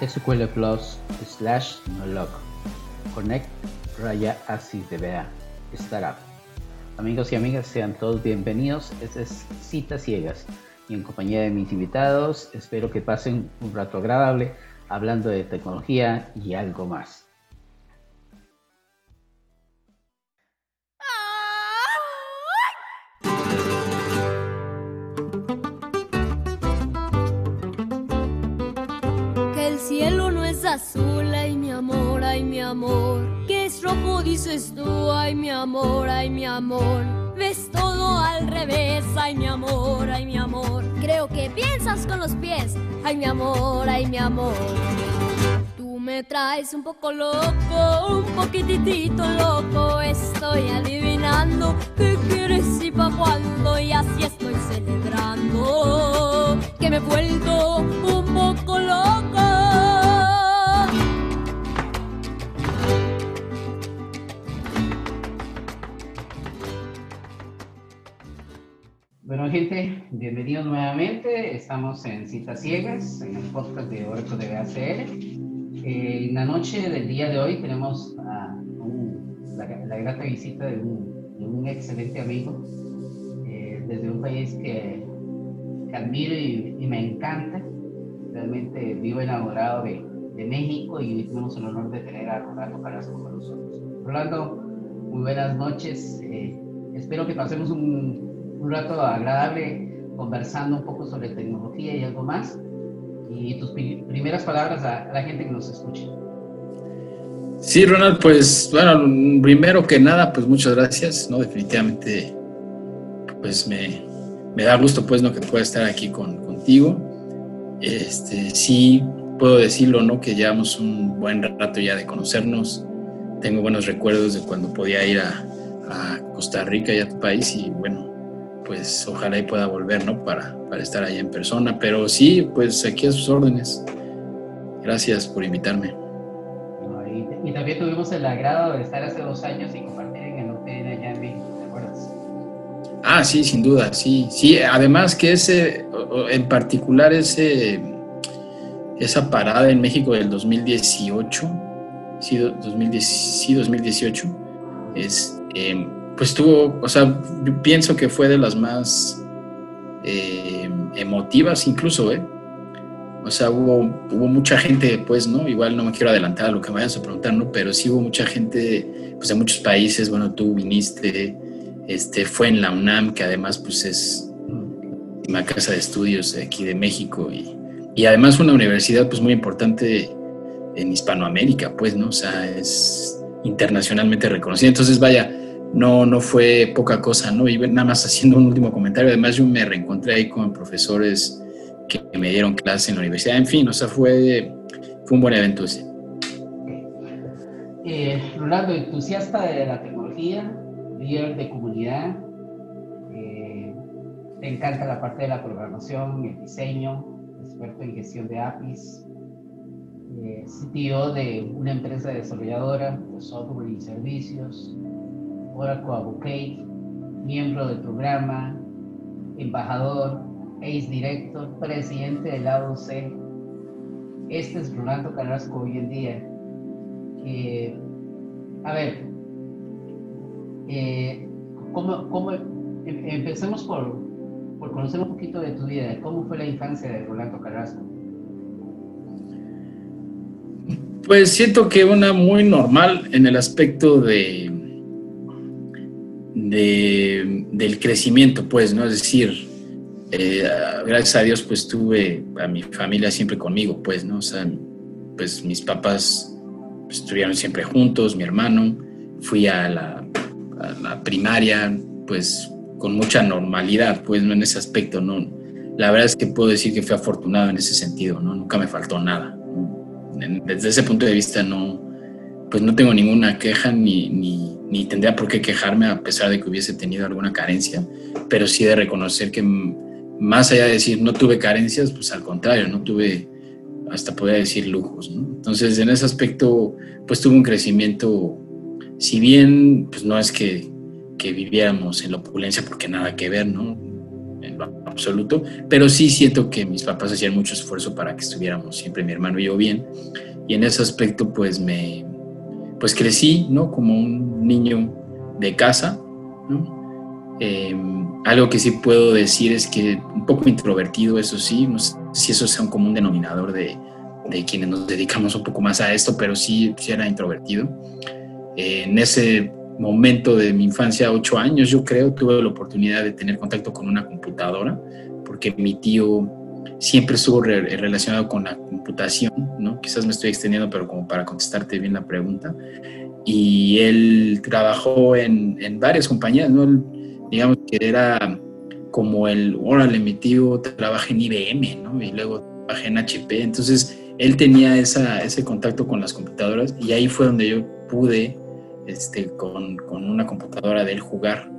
SQL Plus slash nolog. Connect raya así vea startup. Amigos y amigas, sean todos bienvenidos. Este es Citas Ciegas y en compañía de mis invitados espero que pasen un rato agradable hablando de tecnología y algo más. Traes un poco loco, un poquitito loco. Estoy adivinando qué quieres y pa' cuándo, y así estoy celebrando que me he vuelto un poco loco. Bueno, gente, bienvenidos nuevamente. Estamos en Citas Ciegas, en el podcast de Oracle de BACL. En la noche del día de hoy tenemos la, grata visita de un, excelente amigo eh, desde un país que, admiro y, me encanta. Realmente vivo enamorado de, México y hoy tenemos el honor de tener a Rolando Carrasco con nosotros. Rolando, muy buenas noches. Eh, espero que pasemos un rato agradable conversando un poco sobre tecnología y algo más. Y tus primeras palabras a, la gente que nos escucha. Sí, Ronald, pues bueno, primero que nada, pues muchas gracias, ¿no? Definitivamente, pues me, me da gusto, pues, ¿no? Que pueda estar aquí con, contigo. Este, sí, puedo decirlo, ¿no? Que llevamos un buen rato ya de conocernos. Tengo buenos recuerdos de cuando podía ir a, a Costa Rica y a tu país y bueno, pues ojalá y pueda volver, ¿no? Para, para estar ahí en persona. Pero sí, pues aquí a sus órdenes. Gracias por invitarme. y, también tuvimos el agrado de estar hace dos años y compartir en el hotel allá en México, ¿te acuerdas? Ah, sí, sin duda, sí. Sí, además que ese, en particular ese, esa parada en México del 2018, sí, 2010, sí 2018, es... Eh, pues tuvo, o sea, pienso que fue de las más eh, emotivas incluso, ¿eh? O sea, hubo, hubo mucha gente, pues, ¿no? Igual no me quiero adelantar a lo que vayas a preguntar, ¿no? Pero sí hubo mucha gente, pues, de muchos países, bueno, tú viniste, este, fue en la UNAM, que además, pues, es una casa de estudios aquí de México y, y además una universidad, pues, muy importante en Hispanoamérica, pues, ¿no? O sea, es internacionalmente reconocida. Entonces, vaya, no, no fue poca cosa, ¿no? Y nada más haciendo un último comentario, además yo me reencontré ahí con profesores que me dieron clase en la universidad, en fin, o sea, fue, fue un buen evento ese. Eh, Rolando, entusiasta de la tecnología, líder de comunidad, eh, te encanta la parte de la programación, el diseño, experto en gestión de APIs, eh, CTO de una empresa desarrolladora de software y servicios, Oracle Advocate, miembro del programa, embajador, ACE Director, presidente del AOC. Este es Rolando Carrasco hoy en día. a ver, eh, ¿cómo, em, empecemos por, por conocer un poquito de tu vida. ¿Cómo fue la infancia de Rolando Carrasco? Pues siento que una muy normal en el aspecto de del crecimiento, pues, ¿no? Es decir, eh, gracias a Dios, pues tuve a mi familia siempre conmigo, pues, ¿no? O sea, pues mis papás estuvieron siempre juntos, mi hermano, fui a la, primaria, pues, con mucha normalidad, pues, ¿no? En ese aspecto, ¿no? La verdad es que puedo decir que fui afortunado en ese sentido, ¿no? Nunca me faltó nada. Desde ese punto de vista, no, pues no tengo ninguna queja ni, ni, ni, tendría por qué quejarme a pesar de que hubiese tenido alguna carencia, pero sí de reconocer que más allá de decir no tuve carencias, pues al contrario, no tuve, hasta podría decir lujos, ¿no? Entonces en ese aspecto, pues tuve un crecimiento, si bien pues no es que, que viviéramos en la opulencia, porque nada que ver, ¿no? en lo absoluto, pero sí siento que mis papás hacían mucho esfuerzo para que estuviéramos siempre mi hermano y yo bien. Y en ese aspecto, pues me, pues crecí, ¿no? Como un niño de casa. Em, algo que sí puedo decir es que un poco introvertido, eso sí, si eso sea un común denominador de, de quienes nos dedicamos un poco más a esto, pero sí, sí era introvertido. en ese momento de mi infancia, ocho años, yo creo, tuve la oportunidad de tener contacto con una computadora, porque mi tío siempre estuvo relacionado con la computación, ¿no? Quizás me estoy extendiendo, pero como para contestarte bien la pregunta. Y él trabajó en, en varias compañías, ¿no? digamos que era como el, órale, mi tío trabaja en IBM, ¿no? Y luego trabaja en HP. Entonces, él tenía esa, ese contacto con las computadoras y ahí fue donde yo pude este, con, con, una computadora de él jugar,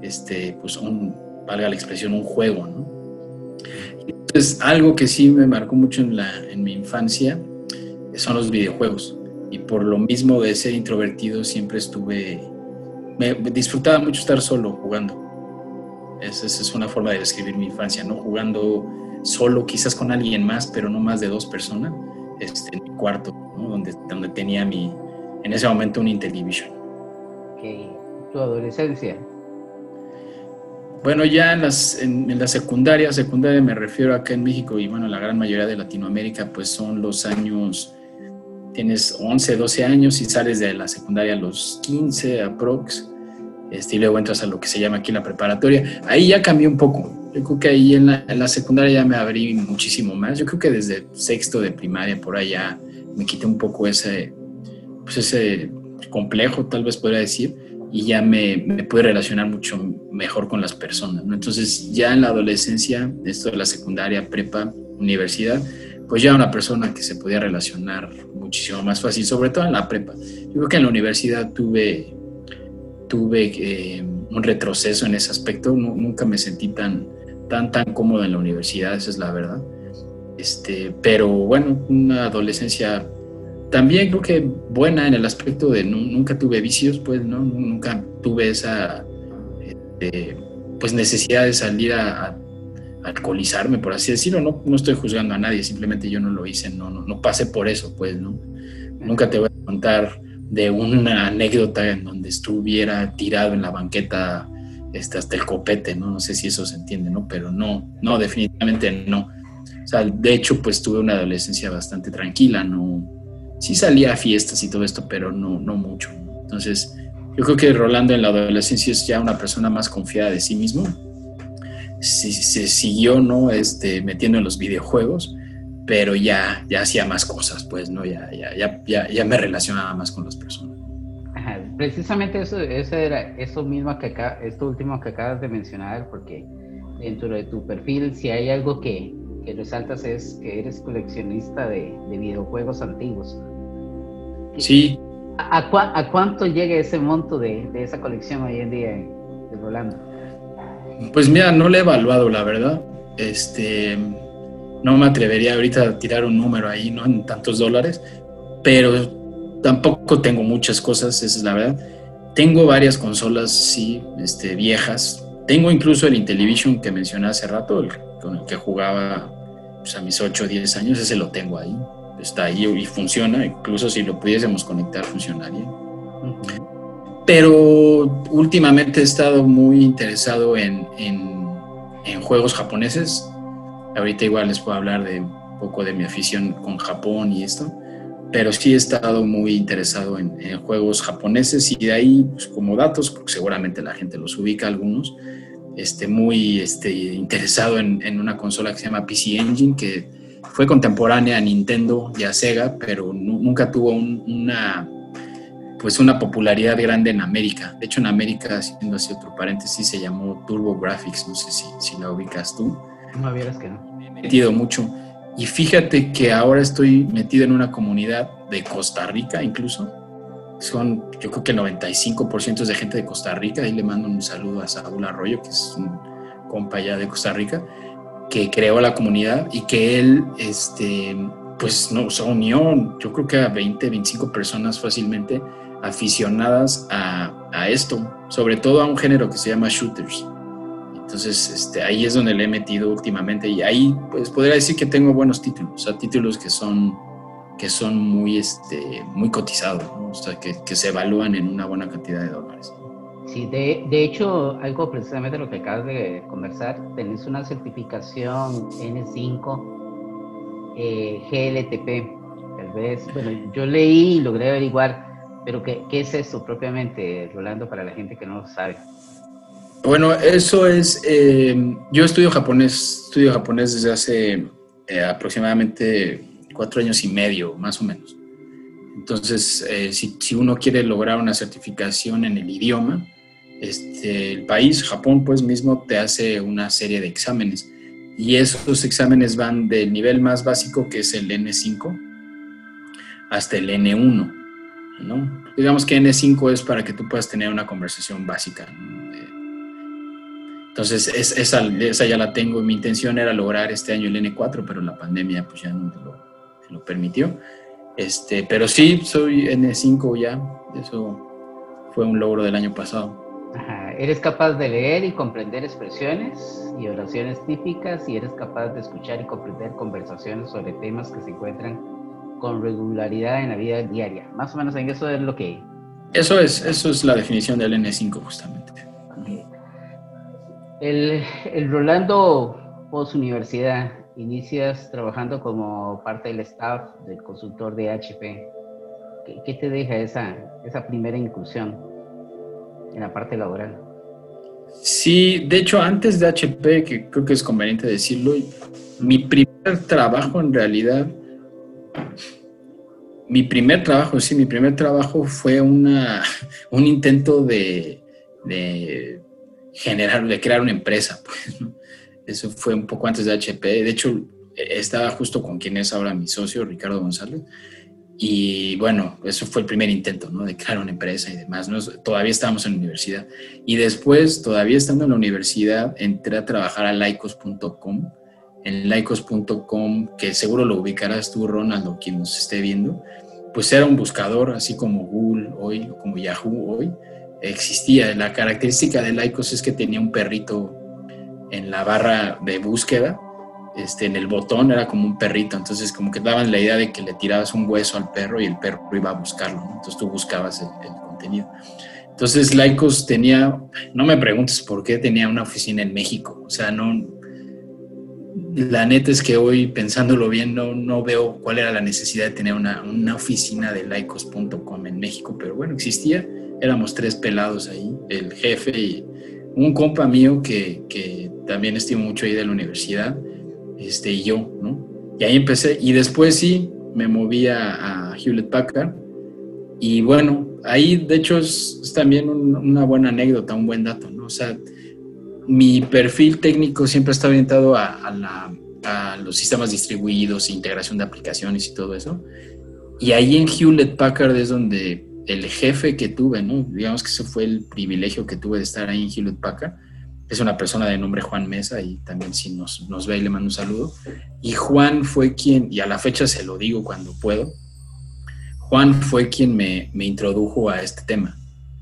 este, pues un, valga la expresión, un juego, ¿no? Entonces, algo que sí me marcó mucho en, la, en mi infancia son los videojuegos. Y por lo mismo de ser introvertido, siempre estuve, me, disfrutaba mucho estar solo jugando. Esa, es una forma de describir mi infancia, ¿no? Jugando solo, quizás con alguien más, pero no más de dos personas, este, en mi cuarto, ¿no? donde, donde tenía mi, en ese momento un Intellivision. Okay. ¿Tu adolescencia? Bueno, ya en, las, en, la secundaria, secundaria me refiero acá en México y bueno, la gran mayoría de Latinoamérica, pues son los años, tienes 11, 12 años y sales de la secundaria a los 15 aprox, este, y luego entras a lo que se llama aquí la preparatoria. Ahí ya cambió un poco. Yo creo que ahí en la, en la secundaria ya me abrí muchísimo más. Yo creo que desde sexto de primaria por allá me quité un poco ese, pues ese complejo, tal vez podría decir, y ya me, me pude relacionar mucho mejor con las personas. ¿no? Entonces, ya en la adolescencia, esto de la secundaria, prepa, universidad, pues ya una persona que se podía relacionar muchísimo más fácil, sobre todo en la prepa. Yo creo que en la universidad tuve, tuve eh, un retroceso en ese aspecto, nunca me sentí tan, tan, tan cómodo en la universidad, esa es la verdad. Este, pero bueno, una adolescencia también creo que buena en el aspecto de nunca tuve vicios, pues, ¿no? Nunca tuve esa este, pues necesidad de salir a, alcoholizarme, por así decirlo. No, no estoy juzgando a nadie, simplemente yo no lo hice, no, no, no pasé por eso, pues, ¿no? Nunca te voy a contar de una anécdota en donde estuviera tirado en la banqueta este, hasta el copete, ¿no? No sé si eso se entiende, ¿no? Pero no, no, definitivamente no. O sea, de hecho, pues tuve una adolescencia bastante tranquila, no, sí salía a fiestas y todo esto, pero no, no mucho. Entonces, yo creo que Rolando en la adolescencia es ya una persona más confiada de sí mismo. Sí, se siguió, ¿no? Este, metiendo en los videojuegos, pero ya, ya hacía más cosas, pues, ¿no? Ya, ya, ya, ya, me relacionaba más con las personas. Precisamente eso, eso era eso mismo que acá, esto último que acabas de mencionar, porque dentro de tu perfil, si hay algo que, que resaltas es que eres coleccionista de, de videojuegos antiguos. Sí. ¿A, a, cuánto llega ese monto de, de, esa colección hoy en día de Rolando? Pues mira, no lo he evaluado, la verdad. Este, no me atrevería ahorita a tirar un número ahí, ¿no? En tantos dólares, pero tampoco tengo muchas cosas, esa es la verdad. Tengo varias consolas, sí, este, viejas. Tengo incluso el Intellivision que mencioné hace rato, el, con el que jugaba pues, a mis 8 o 10 años, ese lo tengo ahí está ahí y funciona, incluso si lo pudiésemos conectar funcionaría. Pero últimamente he estado muy interesado en, en, juegos japoneses. Ahorita igual les puedo hablar de un poco de mi afición con Japón y esto, pero sí he estado muy interesado en, juegos japoneses y de ahí, pues, como datos, seguramente la gente los ubica algunos, este, muy este, interesado en, en una consola que se llama PC Engine, que fue contemporánea a Nintendo y a Sega, pero nunca tuvo una, pues una popularidad grande en América. De hecho, en América, haciendo así otro paréntesis, se llamó Turbo Graphics, no sé si, si la ubicas tú. No, vieras que no. Me he metido mucho. Y fíjate que ahora estoy metido en una comunidad de Costa Rica incluso. Son, yo creo que el 95% de gente de Costa Rica. Ahí le mando un saludo a Saúl Arroyo, que es un compa allá de Costa Rica que creó la comunidad y que él, este, pues nos unió, yo creo que a 20, 25 personas fácilmente aficionadas a, a, esto, sobre todo a un género que se llama shooters. Entonces, este, ahí es donde le he metido últimamente y ahí pues podría decir que tengo buenos títulos, o sea, títulos que son, que son muy, este, muy cotizados, o sea, que, que, se evalúan en una buena cantidad de dólares. Sí, de, de hecho, algo precisamente lo que acabas de conversar, tenés una certificación N5 eh, GLTP, tal vez, bueno, yo leí y logré averiguar, pero ¿qué, ¿qué es eso propiamente, Rolando, para la gente que no lo sabe? Bueno, eso es, eh, yo estudio japonés, estudio japonés desde hace eh, aproximadamente cuatro años y medio, más o menos. Entonces, eh, si, uno quiere lograr una certificación en el idioma, este, el país, Japón, pues mismo te hace una serie de exámenes. Y esos exámenes van del nivel más básico, que es el N5, hasta el N1. ¿no? Digamos que N5 es para que tú puedas tener una conversación básica. Entonces, esa, esa, ya la tengo. Mi intención era lograr este año el N4, pero la pandemia pues ya no me lo, lo, permitió. Este, pero sí, soy N5 ya. Eso fue un logro del año pasado. Ajá. Eres capaz de leer y comprender expresiones y oraciones típicas y eres capaz de escuchar y comprender conversaciones sobre temas que se encuentran con regularidad en la vida diaria. Más o menos en eso es lo que... Eso es, eso es la definición del N5 justamente. El, el Rolando post universidad, inicias trabajando como parte del staff del consultor de HP. ¿Qué, te deja esa, esa primera incursión en la parte laboral? Sí, de hecho, antes de HP, que creo que es conveniente decirlo, mi primer trabajo en realidad, mi primer trabajo, sí, mi primer trabajo fue una, un intento de, de generar, de crear una empresa. Pues, Eso fue un poco antes de HP. De hecho, estaba justo con quien es ahora mi socio, Ricardo González. Y bueno, eso fue el primer intento, ¿no? De crear una empresa y demás. ¿no? Todavía estábamos en la universidad. Y después, todavía estando en la universidad, entré a trabajar a laicos.com. En laicos.com, que seguro lo ubicarás tú, Ronald, o quien nos esté viendo, pues era un buscador, así como Google hoy, como Yahoo hoy, existía. La característica de Lycos es que tenía un perrito en la barra de búsqueda, este, en el botón era como un perrito, entonces como que daban la idea de que le tirabas un hueso al perro y el perro iba a buscarlo, entonces tú buscabas el, contenido. Entonces Lycos tenía, no me preguntes por qué tenía una oficina en México, o sea, no, la neta es que hoy pensándolo bien no, no veo cuál era la necesidad de tener una, una oficina de Lycos.com en México, pero bueno, existía éramos tres pelados ahí, el jefe y un compa mío que, que también estimo mucho ahí de la universidad, este, y yo, ¿no? Y ahí empecé, y después sí, me moví a, Hewlett Packard, y bueno, ahí de hecho es, también una buena anécdota, un buen dato, ¿no? O sea, mi perfil técnico siempre está orientado a, a, la, a los sistemas distribuidos, integración de aplicaciones y todo eso. Y ahí en Hewlett Packard es donde el jefe que tuve, ¿no? Digamos que ese fue el privilegio que tuve de estar ahí en Hewlett Packard. Es una persona de nombre Juan Mesa y también si nos, nos ve y le mando un saludo. Y Juan fue quien, y a la fecha se lo digo cuando puedo, Juan fue quien me, me introdujo a este tema.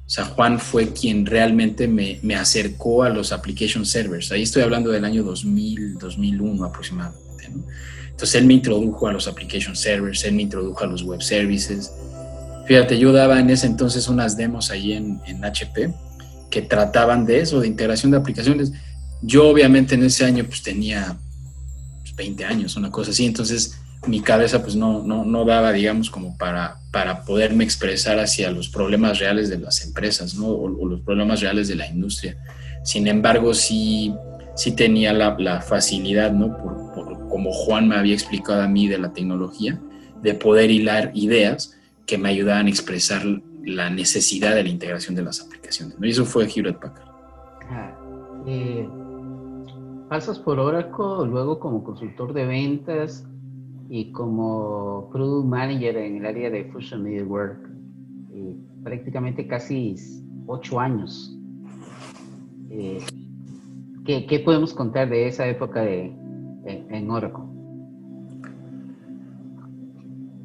O sea, Juan fue quien realmente me, me, acercó a los application servers. Ahí estoy hablando del año 2000, 2001 aproximadamente. ¿no? Entonces él me introdujo a los application servers, él me introdujo a los web services, Fíjate, yo daba en ese entonces unas demos ahí en, en HP que trataban de eso, de integración de aplicaciones. Yo obviamente en ese año pues tenía 20 pues, años, una cosa así, entonces mi cabeza pues no, no, no daba, digamos, como para, para poderme expresar hacia los problemas reales de las empresas, ¿no? O, los problemas reales de la industria. Sin embargo, sí, sí tenía la, la facilidad, ¿no? Por, por, como Juan me había explicado a mí de la tecnología, de poder hilar ideas que me ayudaban a expresar la necesidad de la integración de las aplicaciones. Y eso fue Hewlett Packard. Ah, eh, pasas por Oracle, luego como consultor de ventas y como product manager en el área de Fusion Network. Eh, prácticamente casi ocho años. Eh, ¿qué, podemos contar de esa época de, en Oracle?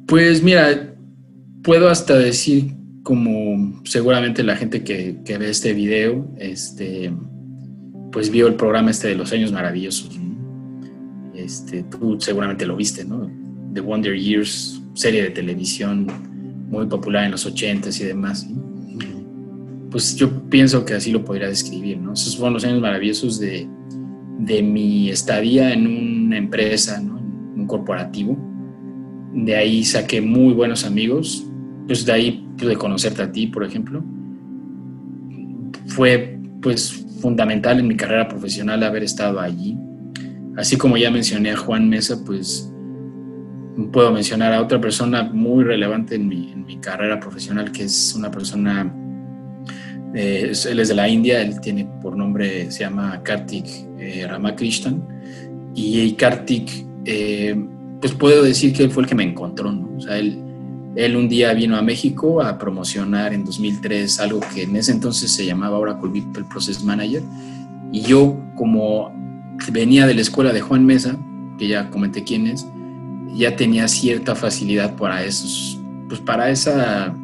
Pues mira, puedo hasta decir, como seguramente la gente que, ve este video, este, pues vio el programa este de los años maravillosos. Este, tú seguramente lo viste, ¿no? The Wonder Years, serie de televisión muy popular en los 80s y demás. Pues yo pienso que así lo podría describir, ¿no? Esos fueron los años maravillosos de, de mi estadía en una empresa, ¿no? Un corporativo. De ahí saqué muy buenos amigos. Pues de ahí pude conocerte a ti, por ejemplo. Fue pues fundamental en mi carrera profesional haber estado allí. Así como ya mencioné a Juan Mesa, pues puedo mencionar a otra persona muy relevante en mi, en mi carrera profesional, que es una persona, eh, él es de la India, él tiene por nombre, se llama Kartik eh, Ramakrishnan, y Kartik, eh, pues puedo decir que él fue el que me encontró, ¿no? O sea, él, él un día vino a México a promocionar en 2003 algo que en ese entonces se llamaba Oracle People Process Manager, y yo como venía de la escuela de Juan Mesa, que ya comenté quién es, ya tenía cierta facilidad para esos, pues para esa,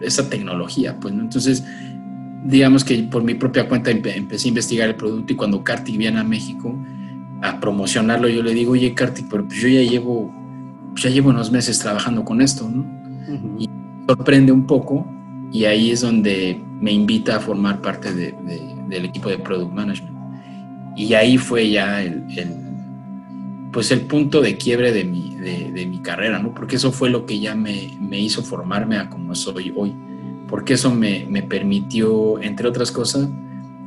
esa tecnología, pues, ¿no? Entonces, digamos que por mi propia cuenta empecé a investigar el producto y cuando Kartik viene a México a promocionarlo, yo le digo, oye Kartik, pero pues yo ya llevo, pues ya llevo unos meses trabajando con esto, ¿no? Y sorprende un poco y ahí es donde me invita a formar parte de, del equipo de Product Management. Y ahí fue ya el pues el punto de quiebre de mi, de, mi carrera, ¿no? Porque eso fue lo que ya me, me, hizo formarme a como soy hoy. Porque eso me, me, permitió, entre otras cosas,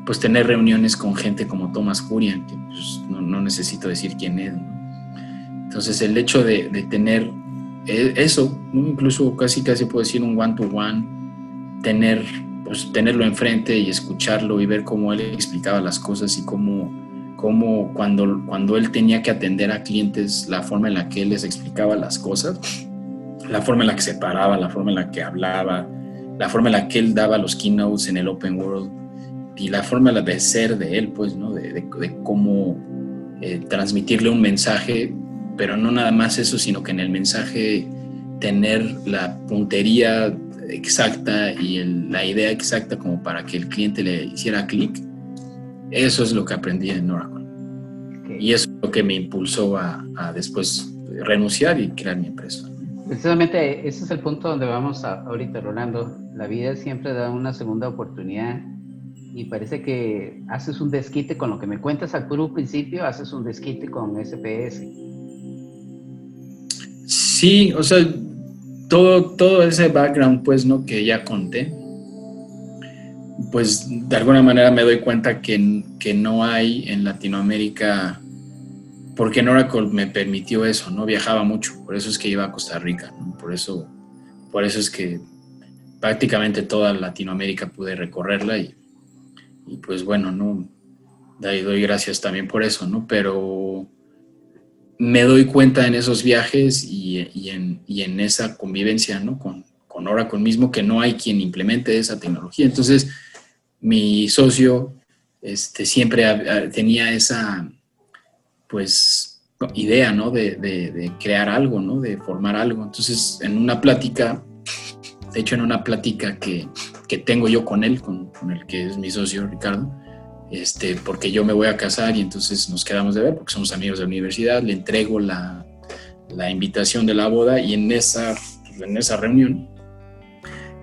pues tener reuniones con gente como Thomas Curian, que pues, no, no, necesito decir quién es. Entonces el hecho de, de tener e, eso, ¿no? incluso casi casi puedo decir un one-to-one, tener, pues, tenerlo enfrente y escucharlo y ver cómo él explicaba las cosas y cómo cómo cuando, cuando él tenía que atender a clientes, la forma en la que él les explicaba las cosas, la forma en la que se paraba, la forma en la que hablaba, la forma en la que él daba los keynotes en el Open World y la forma de ser de él, pues, ¿no? De, cómo eh, transmitirle un mensaje, pero no nada más eso, sino que en el mensaje tener la puntería exacta y la idea exacta como para que el cliente le hiciera clic eso es lo que aprendí en Oracle. Y eso es lo que me impulsó a, después renunciar y crear mi empresa. Precisamente ese es el punto donde vamos ahorita, Rolando. La vida siempre da una segunda oportunidad y parece que haces un desquite con lo que me cuentas al puro principio, haces un desquite con SPS. Sí, o sea, todo, todo ese background, pues, ¿no? Que ya conté, pues de alguna manera me doy cuenta que, que no hay en Latinoamérica, porque en Oracle me permitió eso, no viajaba mucho, por eso es que iba a Costa Rica, por, eso, por eso es que prácticamente toda Latinoamérica pude recorrerla y, pues bueno, no, de ahí doy gracias también por eso, ¿no? Pero me doy cuenta en esos viajes y, y, en, y en, esa convivencia, ¿no? Con, con Oracle mismo que no hay quien implemente esa tecnología. Entonces, mi socio este, siempre tenía esa, pues, idea, ¿no? De, crear algo, ¿no? De formar algo. Entonces, en una plática, de hecho, en una plática que, tengo yo con él, con, el que es mi socio, Ricardo, este, porque yo me voy a casar y entonces nos quedamos de ver, porque somos amigos de la universidad, le entrego la, la invitación de la boda y en esa, en esa reunión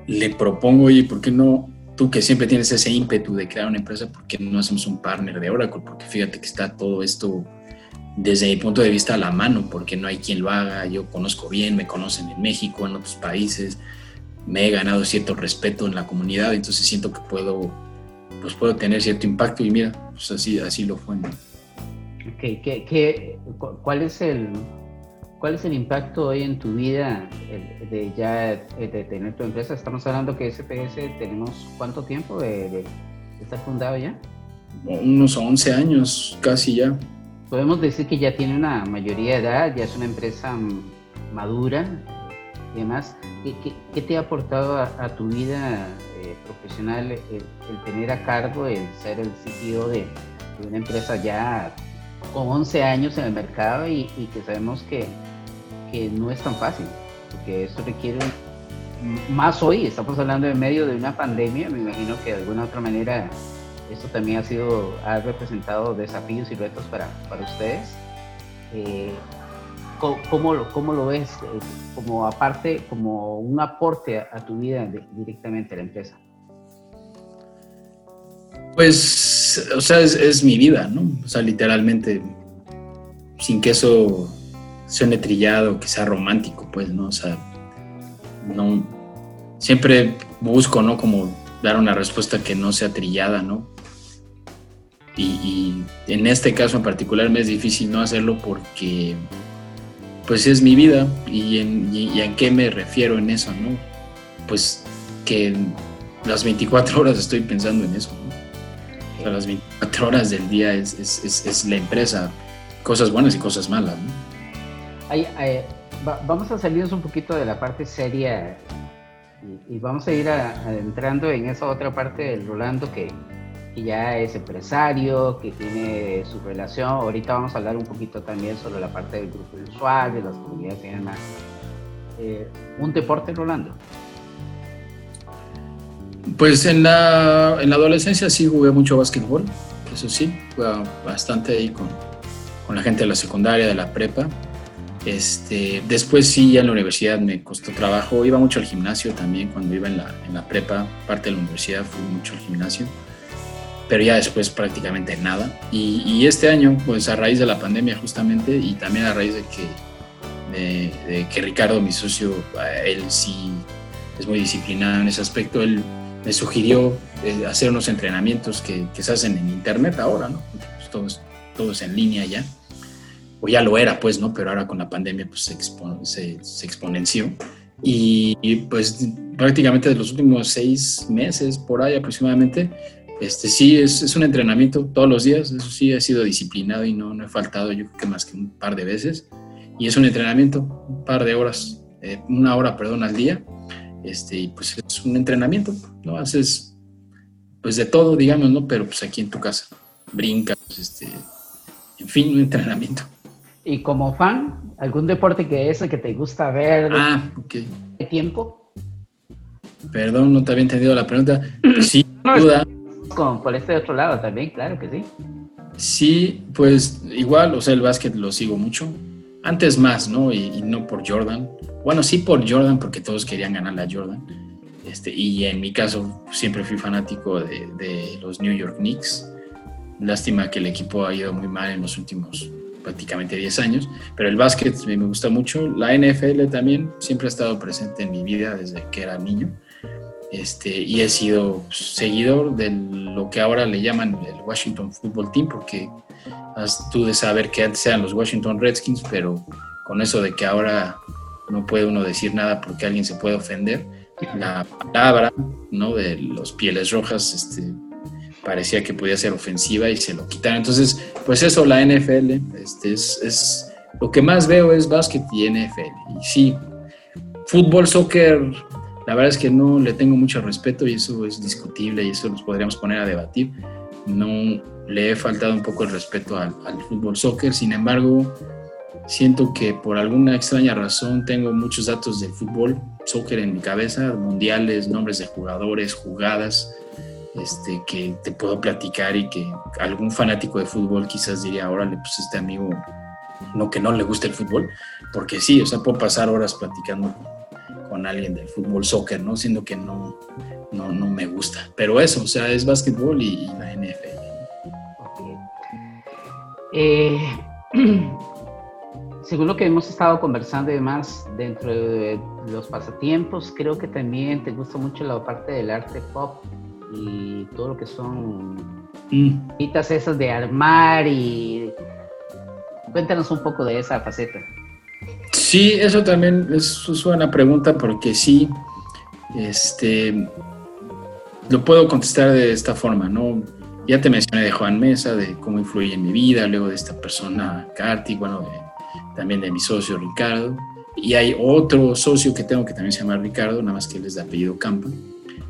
le propongo, oye, ¿por qué no tú que siempre tienes ese ímpetu de crear una empresa, ¿por qué no hacemos un partner de Oracle? Porque fíjate que está todo esto desde mi punto de vista a la mano, porque no hay quien lo haga, yo conozco bien, me conocen en México, en otros países, me he ganado cierto respeto en la comunidad, entonces siento que puedo, pues puedo tener cierto impacto y mira, pues así, así lo fue. Okay. ¿Qué, qué, cuál es el, ¿Cuál es el impacto hoy en tu vida de ya de tener tu empresa? Estamos hablando que SPS tenemos cuánto tiempo de, estar fundado ya? Unos 11 años, casi ya. Podemos decir que ya tiene una mayoría de edad, ya es una empresa madura y demás. ¿Qué, te ha aportado a, tu vida eh, profesional el, tener a cargo, el ser el sitio de, una empresa ya con 11 años en el mercado y que sabemos que que no es tan fácil, porque esto requiere más hoy, estamos hablando en medio de una pandemia, me imagino que de alguna otra manera esto también ha sido, ha representado desafíos y retos para, para ustedes. Eh, ¿cómo, lo, ¿Cómo lo ves eh, como aparte, como un aporte a, tu vida directamente a la empresa? Pues, o sea, es, es, mi vida, ¿no? O sea, literalmente, sin que eso suene trillado, que sea romántico, pues, ¿no? O sea, no, siempre busco, ¿no? Como dar una respuesta que no sea trillada, ¿no? Y, en este caso en particular me es difícil no hacerlo porque pues es mi vida y en, y, en qué me refiero en eso, ¿no? Pues que las 24 horas estoy pensando en eso, ¿no? Las 24 horas del día es, es, es, la empresa, cosas buenas y cosas malas, ¿no? vamos a salirnos un poquito de la parte seria y, vamos a ir entrando en esa otra parte del Rolando que, ya es empresario, que tiene su relación. Ahorita vamos a hablar un poquito también sobre la parte del grupo usual, de las comunidades y demás. Eh, ¿Un deporte, Rolando? Pues en la, en la adolescencia sí jugué mucho básquetbol, eso sí, jugué bastante ahí con, con la gente de la secundaria, de la prepa. Este, después sí, ya en la universidad me costó trabajo. Iba mucho al gimnasio también cuando iba en la, en la prepa, parte de la universidad fui mucho al gimnasio, pero ya después prácticamente nada. Y, este año, pues a raíz de la pandemia justamente y también a raíz de que, de, que Ricardo, mi socio, él sí es muy disciplinado en ese aspecto, él me sugirió eh, hacer unos entrenamientos que, que, se hacen en internet ahora, ¿no? Pues todos, todos en línea ya o ya lo era, pues, ¿no? Pero ahora con la pandemia, pues, se, se, exponenció. Y, pues prácticamente de los últimos seis meses, por ahí aproximadamente, este sí, es, es, un entrenamiento todos los días, eso sí, he sido disciplinado y no, no he faltado, yo creo que más que un par de veces. Y es un entrenamiento, un par de horas, eh, una hora, perdón, al día. Este, y pues es un entrenamiento, ¿no? Haces, pues de todo, digamos, ¿no? Pero pues aquí en tu casa, brincas, este, en fin, un entrenamiento. Y como fan, ¿algún deporte que es el que te gusta ver? Ah, ok. ¿De tiempo? Perdón, no te había entendido la pregunta. Sí, duda. Con, por este otro lado también, claro que sí. Sí, pues igual, o sea, el básquet lo sigo mucho. Antes más, ¿no? Y, no por Jordan. Bueno, sí por Jordan, porque todos querían ganarle a Jordan. Este, y en mi caso, siempre fui fanático de, de los New York Knicks. Lástima que el equipo ha ido muy mal en los últimos prácticamente 10 años, pero el básquet me gusta mucho, la NFL también siempre ha estado presente en mi vida desde que era niño, este, y he sido seguidor de lo que ahora le llaman el Washington Football Team, porque has tú de saber que antes eran los Washington Redskins, pero con eso de que ahora no puede uno decir nada porque alguien se puede ofender, la palabra ¿no? de los pieles rojas este, parecía que podía ser ofensiva y se lo quitaron. Entonces, pues eso, la NFL, este, es, es, lo que más veo es básquet y NFL. Y sí, fútbol, soccer, la verdad es que no le tengo mucho respeto y eso es discutible y eso nos podríamos poner a debatir. No le he faltado un poco el respeto al, fútbol, soccer, sin embargo, siento que por alguna extraña razón tengo muchos datos de fútbol, soccer en mi cabeza, mundiales, nombres de jugadores, jugadas este, que te puedo platicar y que algún fanático de fútbol quizás diría, órale, pues este amigo, no que no le guste el fútbol, porque sí, o sea, puedo pasar horas platicando con alguien del fútbol, soccer, ¿no? Siendo que no, no, no me gusta. Pero eso, o sea, es básquetbol y, la NFL. Eh, según lo que hemos estado conversando y demás, dentro de los pasatiempos, creo que también te gusta mucho la parte del arte pop y todo lo que son mm. esas de armar y cuéntanos un poco de esa faceta. Sí, eso también es, una buena pregunta porque sí, este, lo puedo contestar de esta forma, ¿no? Ya te mencioné de Juan Mesa, de cómo influye en mi vida, luego de esta persona, Carti, bueno, también de mi socio Ricardo. Y hay otro socio que tengo que también se llama Ricardo, nada más que él es de apellido Campo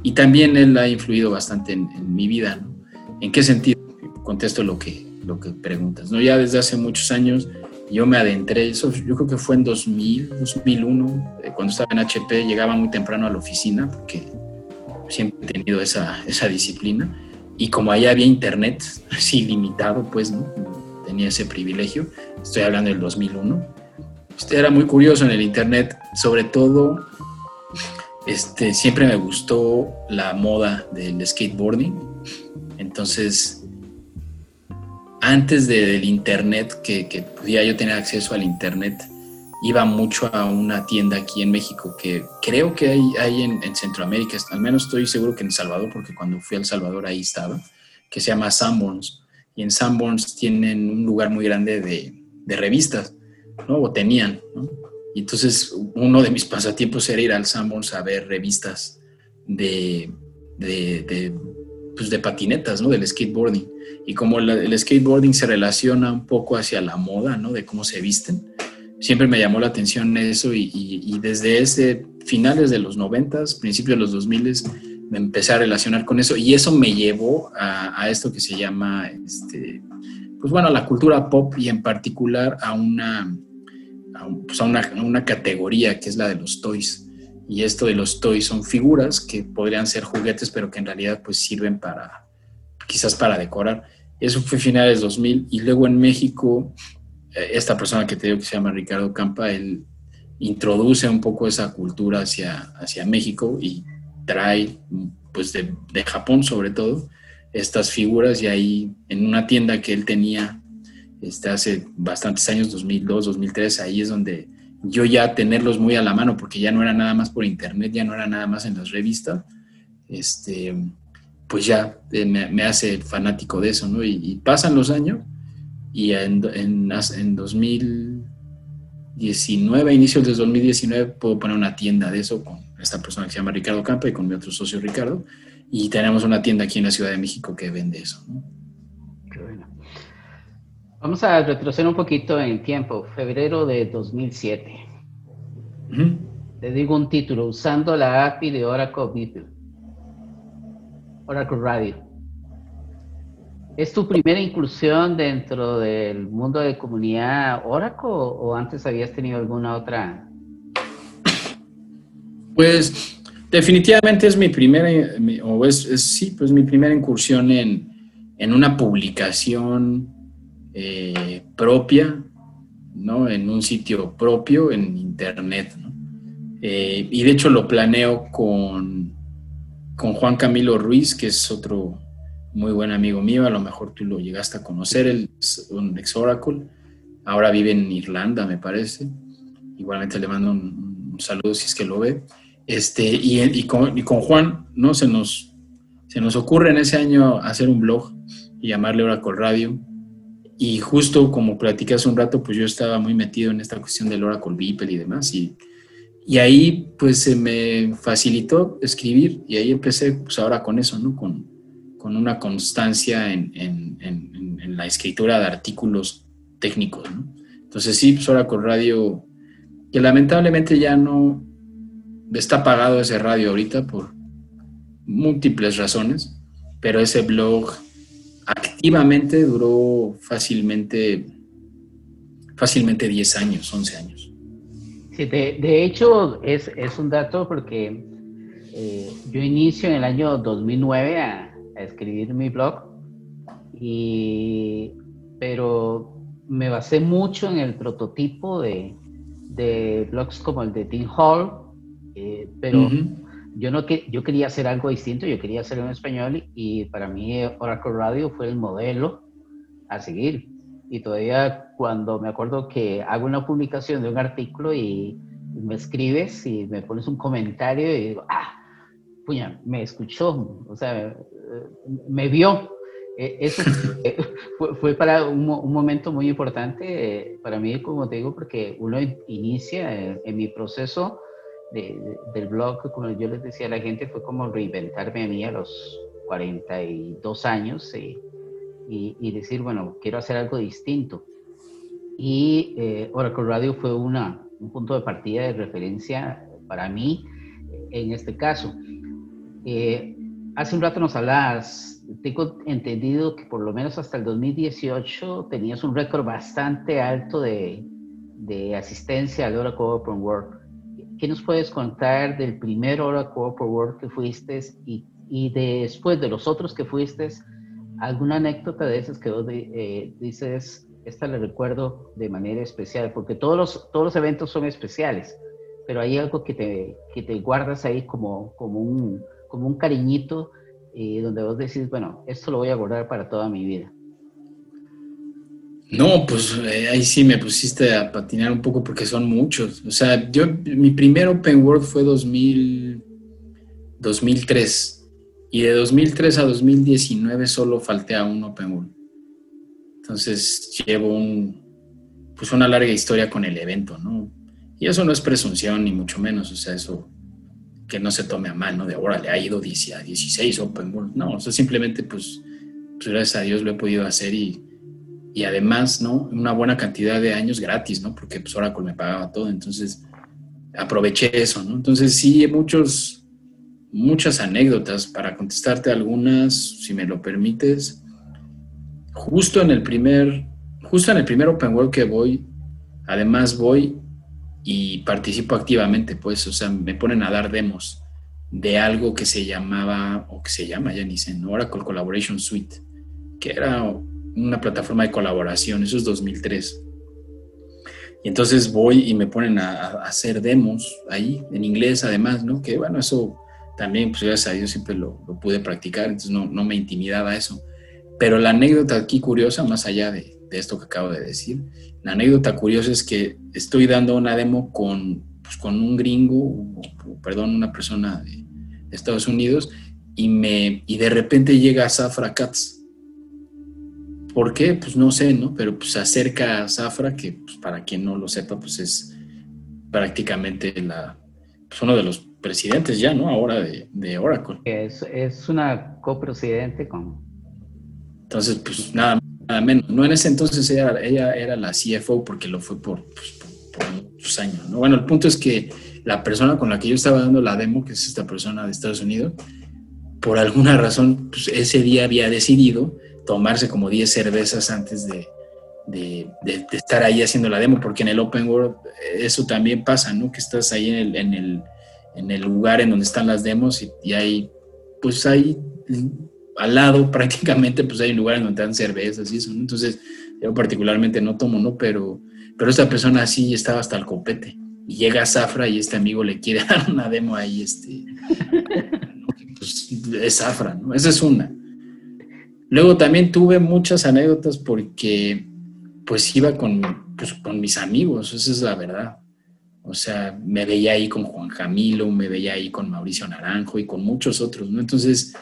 y también él ha influido bastante en, mi vida. ¿no? ¿En qué sentido? Contesto lo que, lo que preguntas. ¿no? Ya desde hace muchos años yo me adentré, eso yo creo que fue en 2000, 2001, eh, cuando estaba en HP, llegaba muy temprano a la oficina porque siempre he tenido esa, esa disciplina y como ahí había internet, así limitado, pues, ¿no? Tenía ese privilegio. Estoy hablando del 2001. Usted era muy curioso en el internet, sobre todo, este, siempre me gustó la moda del skateboarding. Entonces, antes del internet, que, que yo tener acceso al internet, iba mucho a una tienda aquí en México que creo que hay, en, Centroamérica, al menos estoy seguro que en El Salvador, porque cuando fui a El Salvador ahí estaba, que se llama Sanborns. Y en Sanborns tienen un lugar muy grande de, de revistas, ¿no? O tenían, ¿no? Y entonces uno de mis pasatiempos era ir al Sanborns a ver revistas de, de, de, pues de patinetas, ¿no? Del skateboarding. Y como el skateboarding se relaciona un poco hacia la moda, ¿no? De cómo se visten siempre me llamó la atención eso y, desde ese finales de los 90, principios de los 2000 me empecé a relacionar con eso y eso me llevó a, esto que se llama, este, pues bueno, la cultura pop y en particular a una, pues una, una categoría que es la de los toys. Y esto de los toys son figuras que podrían ser juguetes, pero que en realidad pues sirven para, quizás para decorar. Eso fue finales 2000 y luego en México esta persona que te digo que se llama Ricardo Campa, él introduce un poco esa cultura hacia, hacia México y trae, pues de, de, Japón sobre todo, estas figuras y ahí en una tienda que él tenía este, hace bastantes años, 2002, 2003, ahí es donde yo ya tenerlos muy a la mano, porque ya no era nada más por internet, ya no era nada más en las revistas, este, pues ya eh, me, hace fanático de eso, ¿no? y pasan los años y en, en, en 2019, inicios de 2019, puedo poner una tienda de eso con esta persona que se llama Ricardo Campa y con mi otro socio Ricardo. Y tenemos una tienda aquí en la Ciudad de México que vende eso. Bueno. Vamos a retroceder un poquito en tiempo. Febrero de 2007. Te digo un título, usando la API de Oracle Beeple. Oracle Radio. ¿Es tu primera incursión dentro del mundo de comunidad Oracle o antes habías tenido alguna otra? Pues definitivamente es mi primera, o es, sí, pues mi primera incursión en, una publicación eh, propia, ¿no? En un sitio propio, en internet, ¿no? Eh, y de hecho lo planeo con, con Juan Camilo Ruiz, que es otro muy buen amigo mío, a lo mejor tú lo llegaste a conocer, él es un ex Oracle, ahora vive en Irlanda, me parece. Igualmente le mando un, saludo si es que lo ve. Este, y, y, con, y, con, Juan, ¿no? Se nos, se nos ocurre en ese año hacer un blog y llamarle Oracle Radio. Y justo como platicé hace un rato, pues yo estaba muy metido en esta cuestión del Oracle Beeple y demás. Y, y ahí pues se me facilitó escribir y ahí empecé pues ahora con eso, ¿no? Con, con una constancia en, la escritura de artículos técnicos. Entonces sí, pues ahora con radio, que lamentablemente ya no está pagado ese radio ahorita por múltiples razones, pero ese blog activamente duró fácilmente, fácilmente 10 años, 11 años. Sí, de, hecho es, un dato porque eh, yo inicio en el año 2009 a, escribir mi blog, y, pero me basé mucho en el prototipo de, de blogs como el de Tim Hall, eh, pero yo, no que, yo quería hacer algo distinto, yo quería hacerlo en español y para mí Oracle Radio fue el modelo a seguir. Y todavía cuando me acuerdo que hago una publicación de un artículo y me escribes y me pones un comentario y digo, ah, puña, me escuchó, o sea, me vio. E, eso fue, para un, momento muy importante eh, para mí, como te digo, porque uno inicia en, mi proceso del blog, como yo les decía a la gente, fue como reinventarme a mí a los 42 años y, y, decir, bueno, quiero hacer algo distinto. Y eh, Oracle Radio fue una, un punto de partida de referencia para mí en este caso. Eh, hace un rato nos hablabas, tengo entendido que por lo menos hasta el 2018 tenías un récord bastante alto de, de asistencia al Oracle Open World. ¿Qué nos puedes contar del primer Oracle World que fuiste y Y después de los otros que fuiste, ¿alguna anécdota de esas que vos eh, dices, esta la recuerdo de manera especial? Porque todos los, todos los eventos son especiales, pero hay algo que te, que te guardas ahí como, como, un, como un cariñito, eh, donde vos decís, bueno, esto lo voy a guardar para toda mi vida. No, pues eh, ahí sí me pusiste a patinar un poco porque son muchos. O sea, yo, mi primer open world fue 2000, 2003 y de 2003 a 2019 solo falté a un open world. Entonces llevo un, pues una larga historia con el evento, ¿no? Y eso no es presunción ni mucho menos, o sea, eso que no se tome a mal, ¿no? De ahora le ha ido a 16 open world. No, o sea, simplemente pues, pues gracias a Dios lo he podido hacer y y además, ¿no? Una buena cantidad de años gratis, ¿no? Porque pues Oracle me pagaba todo, entonces aproveché eso, ¿no? Entonces sí, muchos, muchas anécdotas para contestarte algunas, si me lo permites. Justo en el primer, justo en el primer Open World que voy, además voy y participo activamente, pues, o sea, me ponen a dar demos de algo que se llamaba, o que se llama, ya ni sé, Oracle Collaboration Suite, que era una plataforma de colaboración, eso es 2003. Y entonces voy y me ponen a, hacer demos ahí, en inglés además, ¿no? Que bueno, eso también, pues gracias a Dios siempre lo, pude practicar, entonces no, no, me intimidaba eso. Pero la anécdota aquí curiosa, más allá de, esto que acabo de decir, la anécdota curiosa es que estoy dando una demo con, pues, con un gringo, perdón, una persona de, Estados Unidos, y, me, y de repente llega Safra Katz ¿Por qué? Pues no sé, ¿no? Pero pues acerca a Zafra, que pues, para quien no lo sepa, pues es prácticamente la, pues, uno de los presidentes ya, ¿no? Ahora de, de Oracle. Es, es una copresidente con... Entonces, pues nada, nada menos. No en ese entonces ella, ella era la CFO porque lo fue por, pues, por, muchos años, ¿no? Bueno, el punto es que la persona con la que yo estaba dando la demo, que es esta persona de Estados Unidos, por alguna razón, pues ese día había decidido tomarse como 10 cervezas antes de, de, estar ahí haciendo la demo, porque en el Open World eso también pasa, ¿no? Que estás ahí en el, en el, en el lugar en donde están las demos y, y, hay, pues hay al lado prácticamente, pues hay un lugar en donde dan cervezas y eso, ¿no? Entonces, yo particularmente no tomo, ¿no? Pero, pero esta persona sí estaba hasta el copete. Y llega a Zafra y este amigo le quiere dar una demo ahí, este, pues es Zafra, ¿no? Esa es una. Luego también tuve muchas anécdotas porque pues iba con, pues, con mis amigos, esa es la verdad. O sea, me veía ahí con Juan Jamilo, me veía ahí con Mauricio Naranjo y con muchos otros, ¿no? Entonces,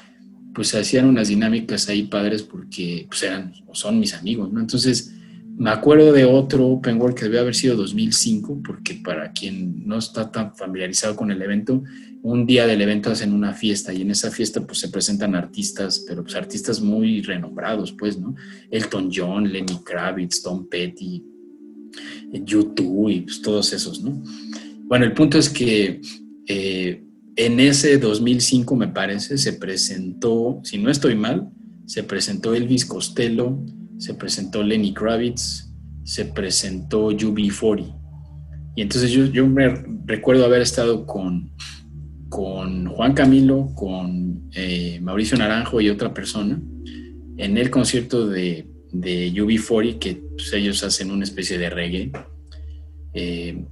pues hacían unas dinámicas ahí padres porque pues eran o son mis amigos, ¿no? Entonces, me acuerdo de otro Open World que debe haber sido 2005, porque para quien no está tan familiarizado con el evento, un día del evento hacen una fiesta y en esa fiesta pues se presentan artistas, pero pues artistas muy renombrados, pues, ¿no? Elton John, Lenny Kravitz, Tom Petty, YouTube y pues todos esos, ¿no? Bueno, el punto es que eh, en ese 2005, me parece, se presentó, si no estoy mal, se presentó Elvis Costello, se presentó Lenny Kravitz, se presentó UB40. Y entonces yo, me recuerdo haber estado con con Juan Camilo, con eh, Mauricio Naranjo y otra persona en el concierto de, de UB40, que pues, ellos hacen una especie de reggae. Eh,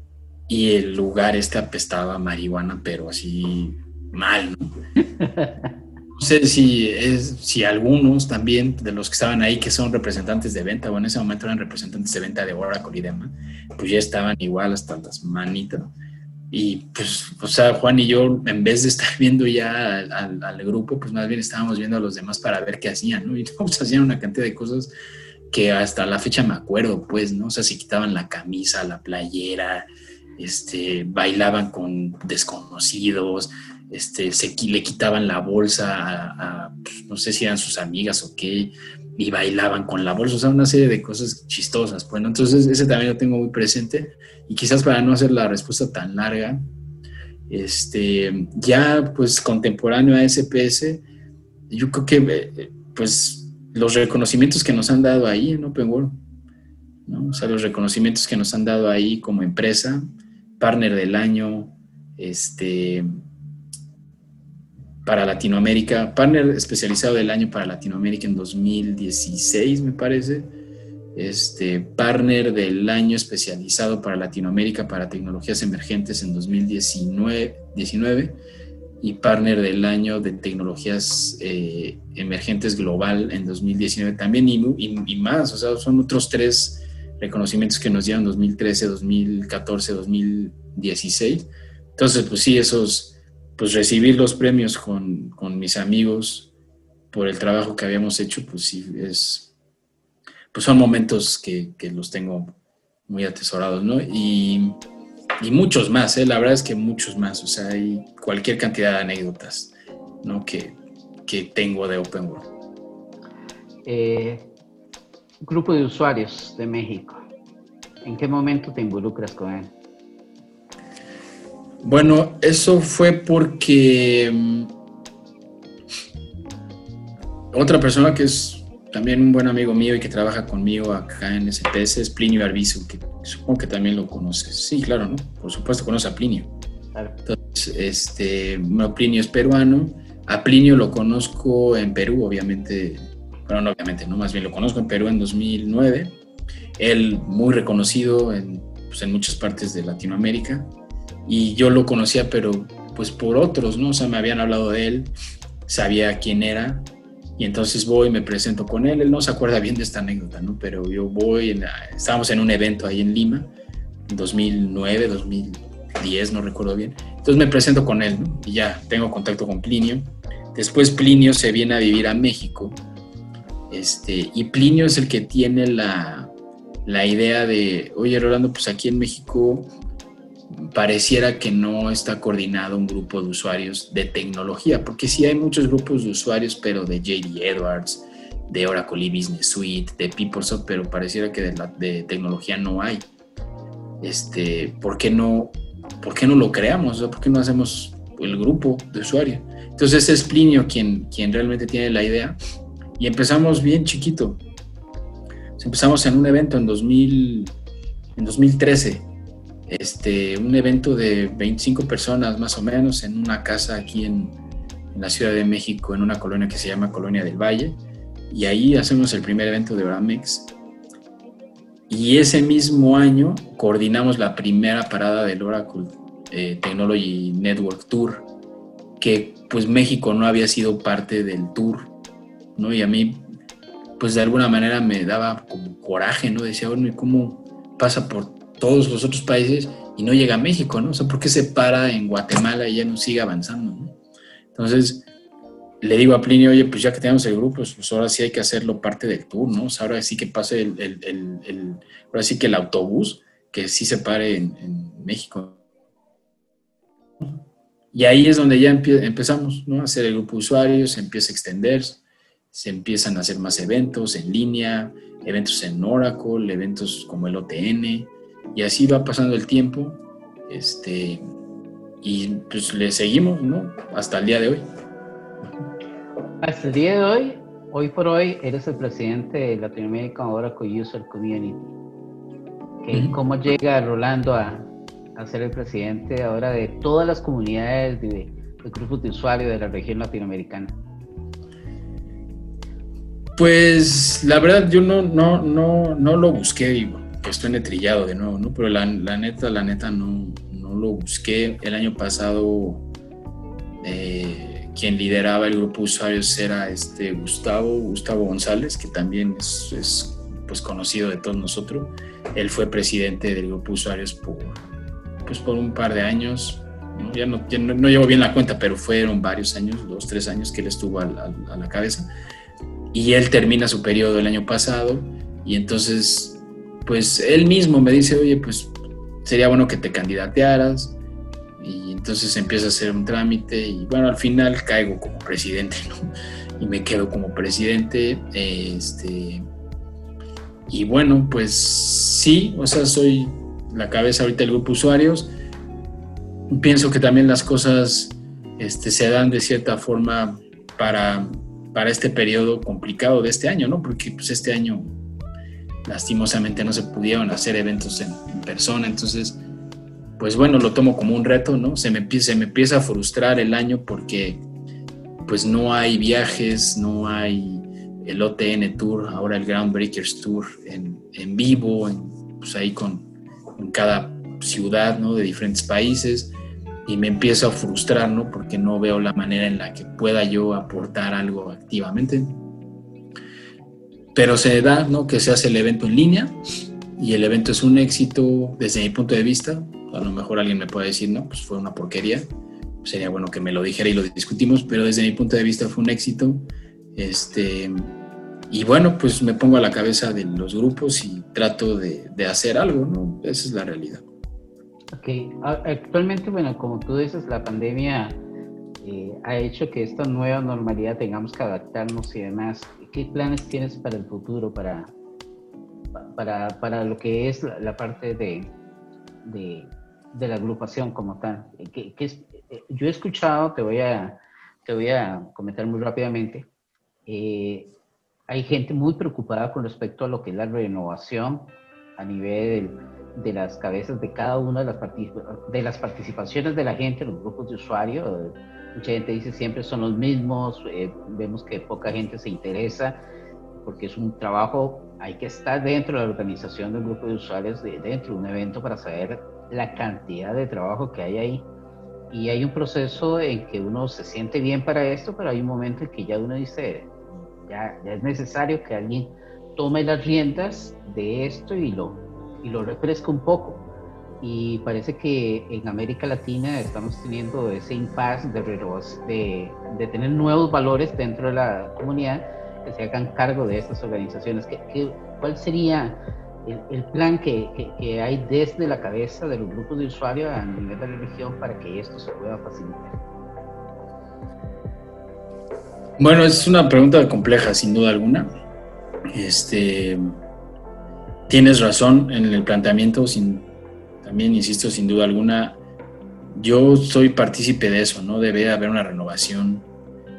y el lugar este apestaba a marihuana, pero así mal, ¿no? Sé si, es, si algunos también de los que estaban ahí, que son representantes de venta, o en ese momento eran representantes de venta de Oracle y demás, pues ya estaban igual hasta las manitas. Y pues, o sea, Juan y yo, en vez de estar viendo ya al, grupo, pues más bien estábamos viendo a los demás para ver qué hacían, ¿no? Y todos hacían una cantidad de cosas que hasta la fecha me acuerdo, pues, ¿no? O sea, se quitaban la camisa, la playera, este, bailaban con desconocidos, este, se, le quitaban la bolsa a, pues, no sé si eran sus amigas o qué, y bailaban con la bolsa, o sea, una serie de cosas chistosas. Bueno, entonces ese también lo tengo muy presente y quizás para no hacer la respuesta tan larga, este, ya pues contemporáneo a SPS, yo creo que eh, pues los reconocimientos que nos han dado ahí en Open World, ¿no? o sea, los reconocimientos que nos han dado ahí como empresa, partner del año, este, para Latinoamérica, partner especializado del año para Latinoamérica en 2016, me parece. Este, partner del año especializado para Latinoamérica para tecnologías emergentes en 2019 y partner del año de tecnologías eh, emergentes global en 2019 también y, y, más, o sea, son otros tres reconocimientos que nos dieron 2013, 2014, 2016. Entonces, pues sí, esos, pues recibir los premios con, con mis amigos por el trabajo que habíamos hecho, pues sí, es, pues son momentos que, que los tengo muy atesorados, ¿no? Y y muchos más, ¿eh? la verdad es que muchos más, o sea, hay cualquier cantidad de anécdotas ¿no? que, que tengo de Open World. Eh, grupo de usuarios de México, ¿en qué momento te involucras con él? Bueno, eso fue porque mm, otra persona que es también un buen amigo mío y que trabaja conmigo acá en SPS es Plinio Arbizu, que supongo que también lo conoces. Sí, claro, ¿no? Por supuesto conoce a Plinio. Entonces, este, bueno, Plinio es peruano. A Plinio lo conozco en Perú, obviamente. Bueno, no obviamente, no, más bien lo conozco en Perú en 2009. Él muy reconocido en, pues, en muchas partes de Latinoamérica. Y yo lo conocía, pero pues por otros, ¿no? O sea, me habían hablado de él, sabía quién era, y entonces voy, me presento con él, él no se acuerda bien de esta anécdota, ¿no? Pero yo voy, estábamos en un evento ahí en Lima, en 2009, 2010, no recuerdo bien. Entonces me presento con él, ¿no? Y ya tengo contacto con Plinio. Después Plinio se viene a vivir a México. Este, y Plinio es el que tiene la, la idea de, oye Rolando, pues aquí en México pareciera que no está coordinado un grupo de usuarios de tecnología, porque sí hay muchos grupos de usuarios, pero de JD Edwards, de Oracle Business Suite, de PeopleSoft, pero pareciera que de, la, tecnología no hay. Este, ¿por qué no, por qué no lo creamos? ¿Por qué no hacemos el grupo de usuarios? Entonces es Plinio quien, quien realmente tiene la idea y empezamos bien chiquito. Empezamos en un evento en, 2000, en 2013 este, un evento de 25 personas más o menos en una casa aquí en, la Ciudad de México, en una colonia que se llama Colonia del Valle. Y ahí hacemos el primer evento de Oramex. Y ese mismo año coordinamos la primera parada del Oracle eh, Technology Network Tour, que pues México no había sido parte del tour, ¿no? Y a mí, pues de alguna manera me daba como coraje, ¿no? Decía, bueno, ¿y cómo pasa por todos los otros países y no llega a México, ¿no? O sea, ¿por qué se para en Guatemala y ya no sigue avanzando. Entonces, le digo a Plinio, oye, pues ya que tenemos el grupo, pues, ahora sí hay que hacerlo parte del tour, ¿no? O sea, ahora sí que pase el, ahora sí que el autobús, que sí se pare en, México. Y ahí es donde ya empezamos, ¿no? A hacer el grupo de usuarios, se empieza a extender, se empiezan a hacer más eventos en línea, eventos en Oracle, eventos como el OTN, y así va pasando el tiempo, este, y pues le seguimos, ¿no? Hasta el día de hoy. Hasta el día de hoy, hoy por hoy, eres el presidente de Latinoamérica Oracle User Community. ¿Cómo llega Rolando a, a, ser el presidente ahora de todas las comunidades de, de grupos de usuarios de la región latinoamericana? Pues la verdad yo no, no, no, no lo busqué, digo que estoy trillado de nuevo, ¿no? Pero la, neta, la neta no, no, lo busqué. El año pasado eh, quien lideraba el grupo de usuarios era este Gustavo, Gustavo González, que también es, pues conocido de todos nosotros. Él fue presidente del grupo de usuarios por, pues por un par de años. Ya, no, no, llevo bien la cuenta, pero fueron varios años, dos, tres años que él estuvo a la cabeza. Y él termina su periodo el año pasado y entonces pues él mismo me dice, oye, pues sería bueno que te candidatearas. Y entonces empieza a hacer un trámite y bueno, al final caigo como presidente, ¿no? Y me quedo como presidente. Este, y bueno, pues sí, o sea, soy la cabeza ahorita del grupo usuarios. Pienso que también las cosas este, se dan de cierta forma para, para este periodo complicado de este año, ¿no? Porque pues este año lastimosamente no se pudieron hacer eventos en, persona, entonces, pues bueno, lo tomo como un reto, ¿no? Se me, se me empieza a frustrar el año porque pues no hay viajes, no hay el OTN Tour, ahora el Groundbreakers Tour en, en vivo, pues ahí con en cada ciudad ¿no? de diferentes países y me empiezo a frustrar, ¿no? Porque no veo la manera en la que pueda yo aportar algo activamente. Pero se da, ¿no? Que se hace el evento en línea y el evento es un éxito desde mi punto de vista. A lo mejor alguien me puede decir, no, pues fue una porquería. Sería bueno que me lo dijera y lo discutimos, pero desde mi punto de vista fue un éxito. Este, y bueno, pues me pongo a la cabeza de los grupos y trato de, de hacer algo, ¿no? Esa es la realidad. Ok, actualmente, bueno, como tú dices, la pandemia eh, ha hecho que esta nueva normalidad tengamos que adaptarnos y demás. ¿Qué planes tienes para el futuro, para, para, para lo que es la, parte de, de, la agrupación como tal? ¿Qué, qué es, eh, yo he escuchado, te voy a, te voy a comentar muy rápidamente, eh, hay gente muy preocupada con respecto a lo que es la renovación a nivel de las cabezas de cada una de las, de las participaciones de la gente, los grupos de usuarios. Mucha gente dice siempre son los mismos, eh, vemos que poca gente se interesa porque es un trabajo, hay que estar dentro de la organización del grupo de usuarios, de, dentro de un evento para saber la cantidad de trabajo que hay ahí. Y hay un proceso en que uno se siente bien para esto, pero hay un momento en que ya uno dice, ya, ya es necesario que alguien tome las riendas de esto y lo, y lo refresca un poco. Y parece que en América Latina estamos teniendo ese impasse de, de, de tener nuevos valores dentro de la comunidad que se hagan cargo de estas organizaciones. ¿Qué, qué, cuál sería el, el plan que, que, que, hay desde la cabeza de los grupos de usuarios a nivel de la región para que esto se pueda facilitar? Bueno, es una pregunta compleja, sin duda alguna. Este, tienes razón en el planteamiento, sin, también insisto, sin duda alguna, yo soy partícipe de eso, ¿no? Debe haber una renovación,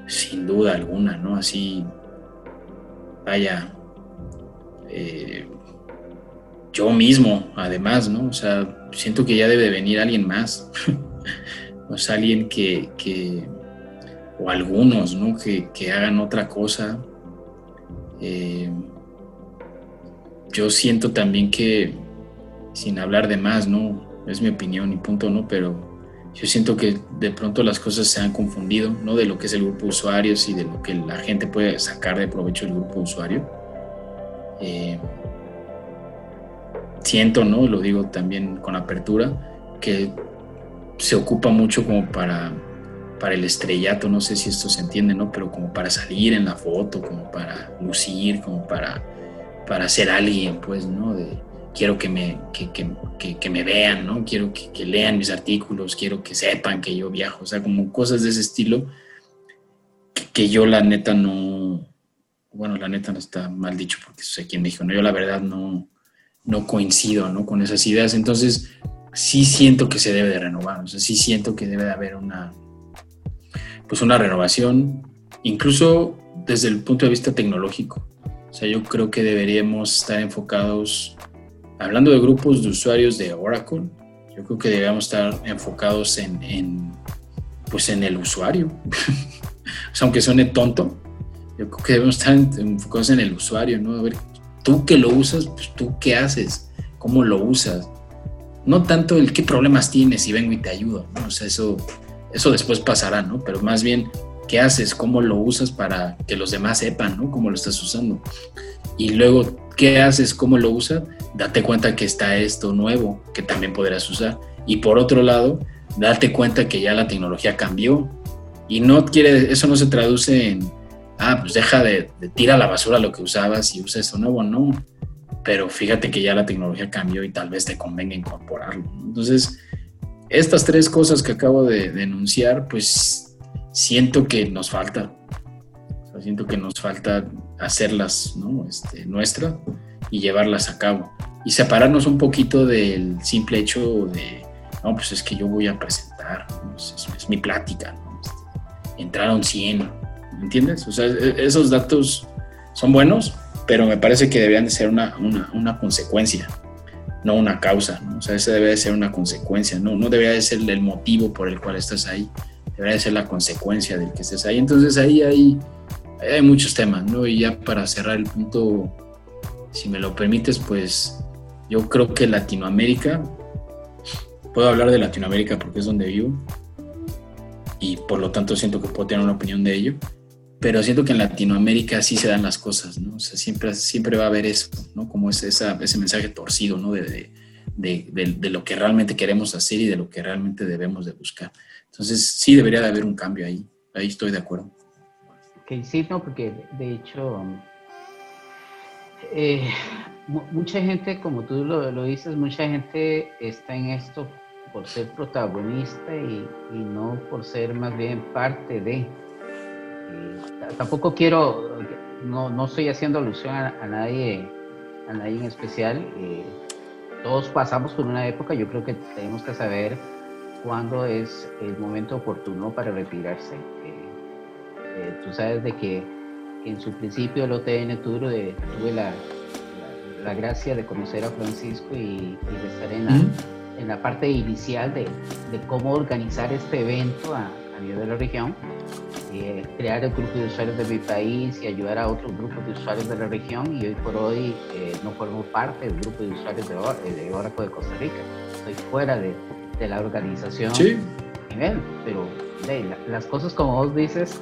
sin duda alguna, ¿no? Así, vaya, eh, yo mismo, además, ¿no? O sea, siento que ya debe venir alguien más, o sea, alguien que, que o algunos, ¿no? Que, que hagan otra cosa. Eh, yo siento también que, sin hablar de más, ¿no? Es mi opinión y punto, ¿no? Pero yo siento que de pronto las cosas se han confundido, ¿no? De lo que es el grupo de usuarios y de lo que la gente puede sacar de provecho del grupo de usuario. Eh, siento, ¿no? Lo digo también con apertura, que se ocupa mucho como para, para el estrellato, no sé si esto se entiende, ¿no? Pero como para salir en la foto, como para lucir, como para para ser alguien, pues, ¿no? De, quiero que me, que, que, que, me vean, ¿no? Quiero que, lean mis artículos, quiero que sepan que yo viajo, o sea, como cosas de ese estilo que, yo la neta no, bueno, la neta no está mal dicho porque sé quién me dijo, no, yo la verdad no, no coincido, ¿no? Con esas ideas, entonces sí siento que se debe de renovar, o sea, sí siento que debe de haber una, pues una renovación, incluso desde el punto de vista tecnológico. O sea, yo creo que deberíamos estar enfocados, hablando de grupos de usuarios de Oracle, yo creo que deberíamos estar enfocados en, pues en el usuario. o sea, aunque suene tonto, yo creo que debemos estar enfocados en el usuario, ¿no? A ver, tú que lo usas, pues tú qué haces, cómo lo usas. No tanto el qué problemas tienes si vengo y te ayudo, ¿no? O sea, eso, eso después pasará, ¿no? Pero más bien qué haces, cómo lo usas para que los demás sepan, ¿no? Cómo lo estás usando. Y luego, ¿qué haces, cómo lo usas? Date cuenta que está esto nuevo que también podrás usar. Y por otro lado, date cuenta que ya la tecnología cambió. Y no quiere, eso no se traduce en, ah, pues deja de, de tira a la basura lo que usabas y usa esto nuevo, no. Pero fíjate que ya la tecnología cambió y tal vez te convenga incorporarlo. Entonces, estas tres cosas que acabo de denunciar, pues siento que nos falta. siento que nos falta hacerlas ¿no? este, nuestras y llevarlas a cabo. Y separarnos un poquito del simple hecho de, no, pues es que yo voy a presentar, es, mi plática, este, entrar a un 100, ¿me entiendes? O sea, e, esos datos son buenos, pero me parece que deberían de ser una, una, una consecuencia, no una causa, ¿no? O sea, esa debe de ser una consecuencia, no, no debería de ser el motivo por el cual estás ahí debería ser la consecuencia del que estés ahí. Entonces ahí hay, hay muchos temas, ¿no? Y ya para cerrar el punto, si me lo permites, pues yo creo que Latinoamérica, puedo hablar de Latinoamérica porque es donde vivo y por lo tanto siento que puedo tener una opinión de ello, pero siento que en Latinoamérica sí se dan las cosas, ¿no? O sea, siempre, siempre va a haber eso, ¿no? Como ese, ese mensaje torcido, ¿no? De, de, de, lo que realmente queremos hacer y de lo que realmente debemos de buscar. Entonces sí debería de haber un cambio ahí, ahí estoy de acuerdo. Ok, sí, no, porque de hecho eh, mucha gente, como tú lo, dices, mucha gente está en esto por ser protagonista y, y no por ser más bien parte de. Eh, tampoco quiero, no, no, estoy haciendo alusión a, nadie, a nadie en especial. Eh, todos pasamos por una época, yo creo que tenemos que saber cuándo es el momento oportuno para retirarse. tú sabes de que en su principio el OTN tuve, tuve la, la, gracia de conocer a Francisco y, de estar en la, en la parte inicial de, de, cómo organizar este evento a, a nivel de la región, eh, crear el grupo de usuarios de mi país y ayudar a otros grupos de usuarios de la región y hoy por hoy eh, no formo parte del grupo de usuarios de, de Oracle de Costa Rica, estoy fuera de, de la organización sí. nivel, pero las cosas como vos dices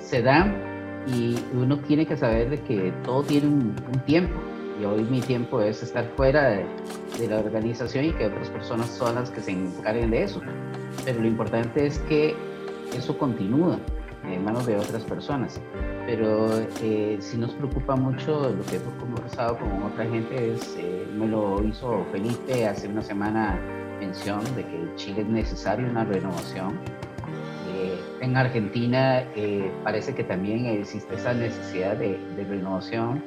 se dan y uno tiene que saber que todo tiene un, tiempo y hoy mi tiempo es estar fuera de, la organización y que otras personas son las que se encarguen de eso. Pero lo importante es que eso continúa en manos de otras personas. Pero eh, si nos preocupa mucho lo que hemos conversado con otra gente, es, eh, me lo hizo Felipe hace una semana mención de que Chile es necesaria una renovación en Argentina eh, parece que también existe esa necesidad de, renovación.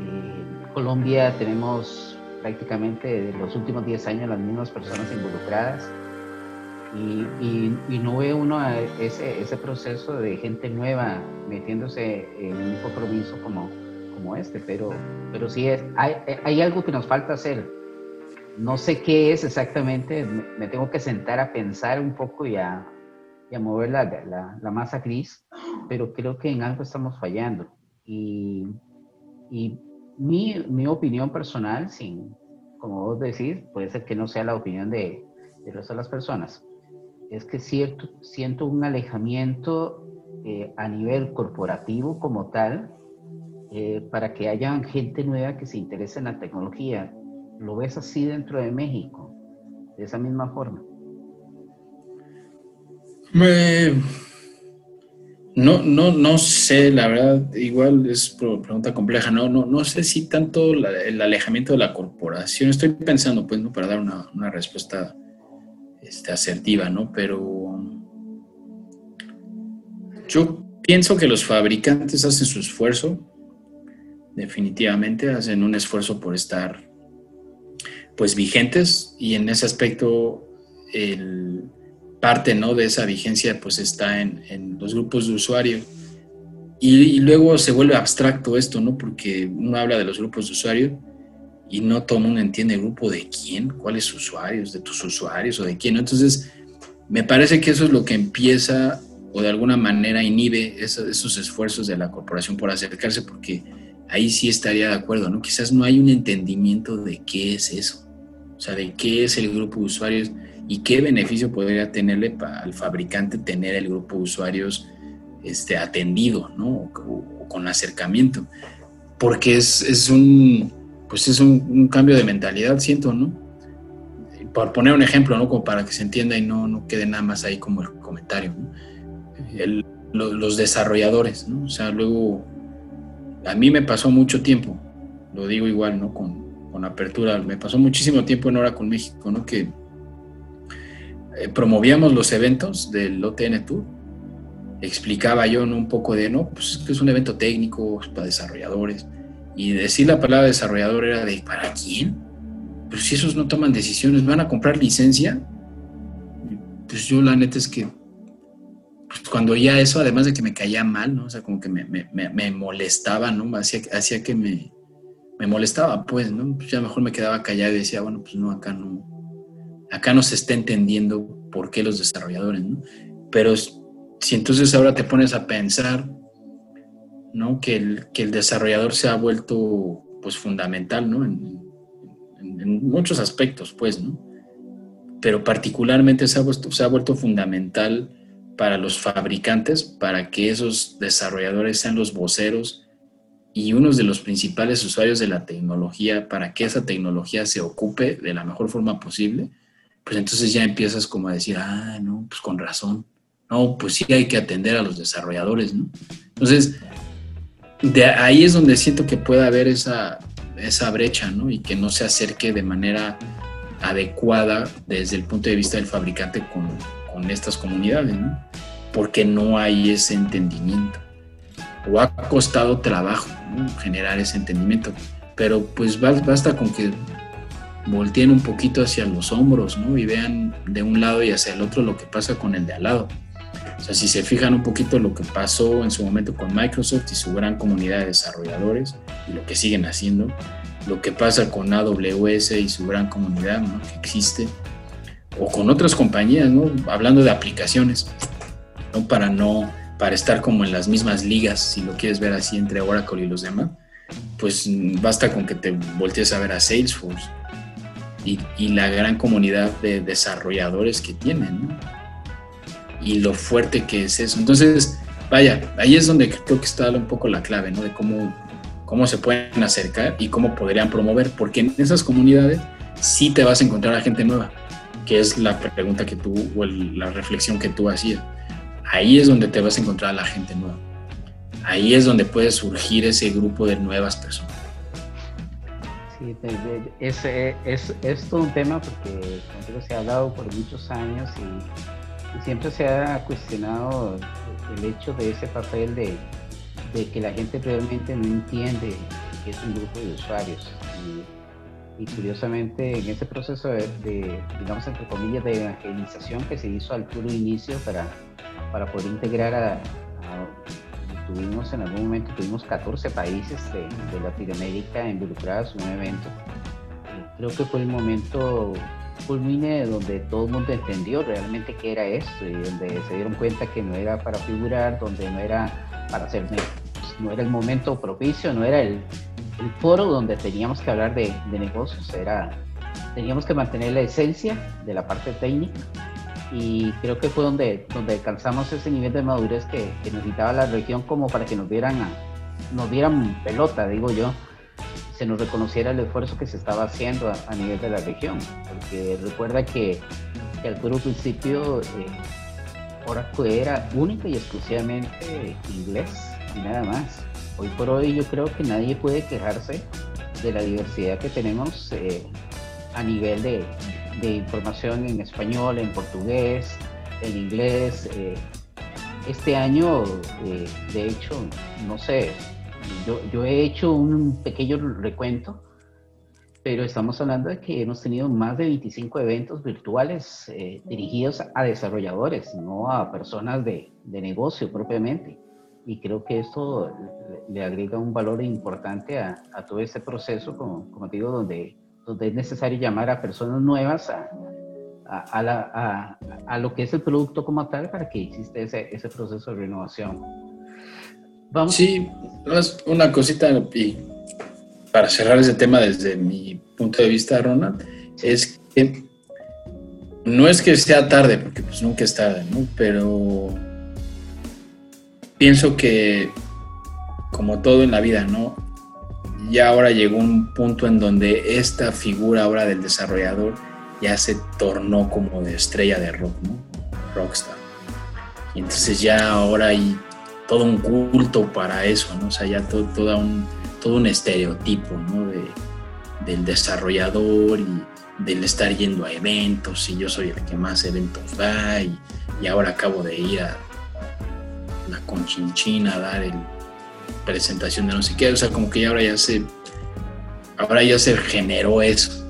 En Colombia tenemos prácticamente los últimos 10 años las mismas personas involucradas y, no ve uno ese, ese, proceso de gente nueva metiéndose en un compromiso como, este, pero, pero sí es, hay algo que nos falta hacer. No sé qué es exactamente, me tengo que sentar a pensar un poco y a, y a mover la, la, masa gris, pero creo que en algo estamos fallando. Y, y mi, mi, opinión personal, sin, como vos decís, puede ser que no sea la opinión de, de resto las personas, es que cierto, siento un alejamiento eh, a nivel corporativo como tal, eh, para que haya gente nueva que se interese en la tecnología. ¿Lo ves así dentro de México? De esa misma forma. No, no, no sé, la verdad, igual es pregunta compleja, no, no, no sé si tanto el alejamiento de la corporación, estoy pensando, pues, ¿no? para dar una, respuesta este, asertiva, ¿no? Pero yo pienso que los fabricantes hacen su esfuerzo, definitivamente, hacen un esfuerzo por estar, pues, vigentes y en ese aspecto el parte ¿no? de esa vigencia pues está en, los grupos de usuarios. Y, luego se vuelve abstracto esto, ¿no? Porque uno habla de los grupos de usuarios y no todo el mundo entiende el grupo de quién, cuáles usuarios, de tus usuarios o de quién. Entonces, me parece que eso es lo que empieza o de alguna manera inhibe esos, esos esfuerzos de la corporación por acercarse, porque ahí sí estaría de acuerdo, ¿no? Quizás no hay un entendimiento de qué es eso, o sea, de qué es el grupo de usuarios y qué beneficio podría tenerle al fabricante tener el grupo de usuarios este, atendido, ¿no? O, con acercamiento. Porque es, es un, pues es un, cambio de mentalidad, siento, ¿no? Por poner un ejemplo, ¿no? Como para que se entienda y no, no quede nada más ahí como el comentario, los desarrolladores, ¿no? O sea, luego, a mí me pasó mucho tiempo, lo digo igual, ¿no? Con, con apertura, me pasó muchísimo tiempo en Hora con México, ¿no? Que eh, promovíamos los eventos del OTN Tour. Explicaba yo un poco de, no, pues es un evento técnico para desarrolladores. Y decir la palabra desarrollador era de, ¿para quién? Pues si esos no toman decisiones, ¿van a comprar licencia? Pues yo la neta es que pues cuando ya eso, además de que me caía mal, ¿no? O sea, como que me, me, me molestaba, ¿no? Hacía, hacía que me, me molestaba, pues, ¿no? Pues ya mejor me quedaba callado y decía, bueno, pues no, acá no, acá no se está entendiendo por qué los desarrolladores, ¿no? Pero si entonces ahora te pones a pensar, ¿no? Que el, que el desarrollador se ha vuelto pues fundamental, ¿no? En, muchos aspectos, pues, ¿no? Pero particularmente se ha, se ha vuelto fundamental para los fabricantes, para que esos desarrolladores sean los voceros y unos de los principales usuarios de la tecnología para que esa tecnología se ocupe de la mejor forma posible, pues entonces ya empiezas como a decir, ah, no, pues con razón, no, pues sí hay que atender a los desarrolladores, ¿no? Entonces, de ahí es donde siento que puede haber esa, esa brecha, ¿no? Y que no se acerque de manera adecuada desde el punto de vista del fabricante con, con estas comunidades, ¿no? Porque no hay ese entendimiento o ha costado trabajo generar ese entendimiento. Pero pues basta con que volteen un poquito hacia los hombros ¿no? y vean de un lado y hacia el otro lo que pasa con el de al lado. O sea, si se fijan un poquito lo que pasó en su momento con Microsoft y su gran comunidad de desarrolladores y lo que siguen haciendo, lo que pasa con AWS y su gran comunidad ¿no? que existe, o con otras compañías, ¿no? hablando de aplicaciones, ¿no? para no para estar como en las mismas ligas, si lo quieres ver así, entre Oracle y los demás, pues basta con que te voltees a ver a Salesforce y, la gran comunidad de desarrolladores que tienen, ¿no? Y lo fuerte que es eso. Entonces, vaya, ahí es donde creo que está un poco la clave, ¿no? De cómo, cómo se pueden acercar y cómo podrían promover, porque en esas comunidades sí te vas a encontrar a gente nueva, que es la pregunta que tú, o la reflexión que tú hacías ahí es donde te vas a encontrar a la gente nueva. Ahí es donde puede surgir ese grupo de nuevas personas. Sí, es, es, es todo un tema porque como se ha hablado por muchos años y, siempre se ha cuestionado el hecho de ese papel de, de, que la gente realmente no entiende que es un grupo de usuarios. Y, curiosamente en ese proceso de, de, digamos, entre comillas, de evangelización que se hizo al puro inicio para para poder integrar a, tuvimos en algún momento, tuvimos 14 países de, Latinoamérica involucrados en un evento. creo que fue el momento culmine donde todo el mundo entendió realmente qué era esto y donde se dieron cuenta que no era para figurar, donde no era para hacer, no era el momento propicio, no era el, foro donde teníamos que hablar de, de negocios, era, teníamos que mantener la esencia de la parte técnica y creo que fue donde, donde alcanzamos ese nivel de madurez que, necesitaba la región como para que nos dieran, nos dieran pelota, digo yo, se nos reconociera el esfuerzo que se estaba haciendo a, nivel de la región, porque recuerda que, al puro principio eh, Oracle era única y exclusivamente inglés y nada más. Hoy por hoy yo creo que nadie puede quejarse de la diversidad que tenemos eh, a nivel de, de información en español, en portugués, en inglés. Eh, este año, eh, de hecho, no sé, yo, yo, he hecho un pequeño recuento, pero estamos hablando de que hemos tenido más de 25 eventos virtuales eh, dirigidos a desarrolladores, no a personas de, de, negocio propiamente. Y creo que esto le agrega un valor importante a, a todo este proceso, como, como digo, donde donde es necesario llamar a personas nuevas a, a, a, lo que es el producto como tal para que exista ese, ese proceso de renovación. Vamos. Sí, una cosita y para cerrar ese tema desde mi punto de vista, Ronald, es que no es que sea tarde, porque pues nunca es tarde, ¿no? Pero pienso que como todo en la vida, ¿no? Ya ahora llegó un punto en donde esta figura ahora del desarrollador ya se tornó como de estrella de rock, ¿no? Rockstar. Y entonces ya ahora hay todo un culto para eso, ¿no? O sea, ya todo, un, todo un estereotipo, ¿no? De, del desarrollador y del estar yendo a eventos y yo soy el que más eventos da y, y ahora acabo de ir a la Conchinchina a dar el presentación de no sé qué, o sea, como que ahora ya se, ahora ya se generó eso,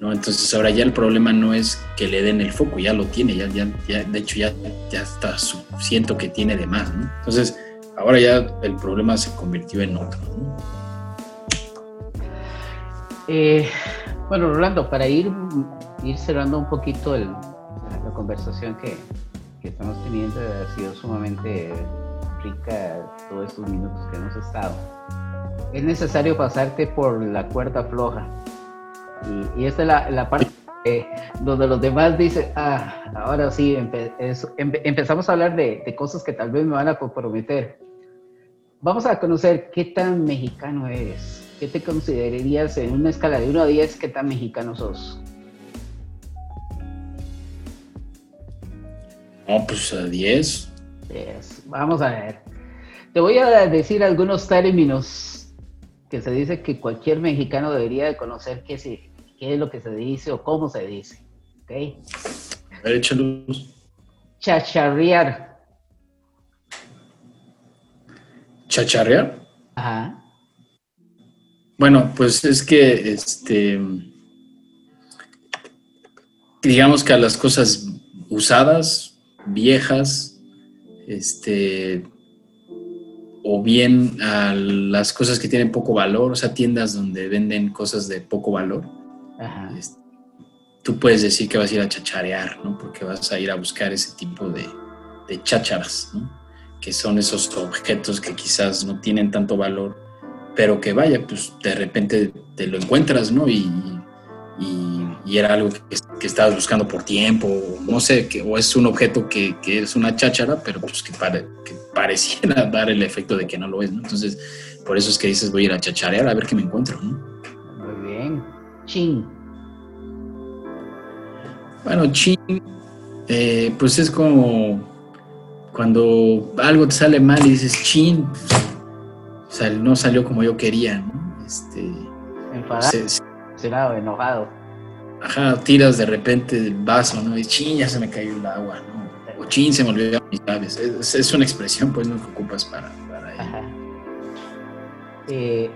¿no? Entonces ahora ya el problema no es que le den el foco, ya lo tiene, ya, ya, ya de hecho ya, ya está, siento que tiene de más, ¿no? Entonces ahora ya el problema se convirtió en otro, eh, bueno, Rolando, para ir, ir cerrando un poquito el, la, conversación que, que estamos teniendo ha sido sumamente rica todos estos minutos que hemos estado. Es necesario pasarte por la cuerda floja. Y, esta es la, parte donde los demás dicen, ah, ahora sí, empezamos a hablar de, de, cosas que tal vez me van a comprometer. Vamos a conocer qué tan mexicano eres. ¿Qué te considerarías en una escala de 1 a 10? ¿Qué tan mexicano sos? No, pues a 10. Vamos a ver. Te voy a decir algunos términos que se dice que cualquier mexicano debería de conocer qué, qué es lo que se dice o cómo se dice. ¿Ok? Ver, Chacharrear. ¿Chacharrear? Ajá. Bueno, pues es que este digamos que a las cosas usadas viejas, este, o bien a las cosas que tienen poco valor, o sea, tiendas donde venden cosas de poco valor. Este, tú puedes decir que vas a ir a chacharear, ¿no? Porque vas a ir a buscar ese tipo de, de chácharas, ¿no? Que son esos objetos que quizás no tienen tanto valor, pero que vaya, pues de repente te lo encuentras, ¿no? Y, y, era algo que, que, estabas buscando por tiempo, no sé, que, o es un objeto que, que es una cháchara, pero pues que, que, pareciera dar el efecto de que no lo es, ¿no? Entonces, por eso es que dices, voy a ir a chacharear a ver qué me encuentro, ¿no? Muy bien. Chin. Bueno, chin, eh, pues es como cuando algo te sale mal y dices, chin, pues, no salió como yo quería, ¿no? Este, enojado. Ajá, tiras de repente el vaso, ¿no? Y chin, ya se me cayó el agua, ¿no? O chin, se me olvidó mis llaves. Es, una expresión, pues, no que ocupas para, para Ajá. Eh,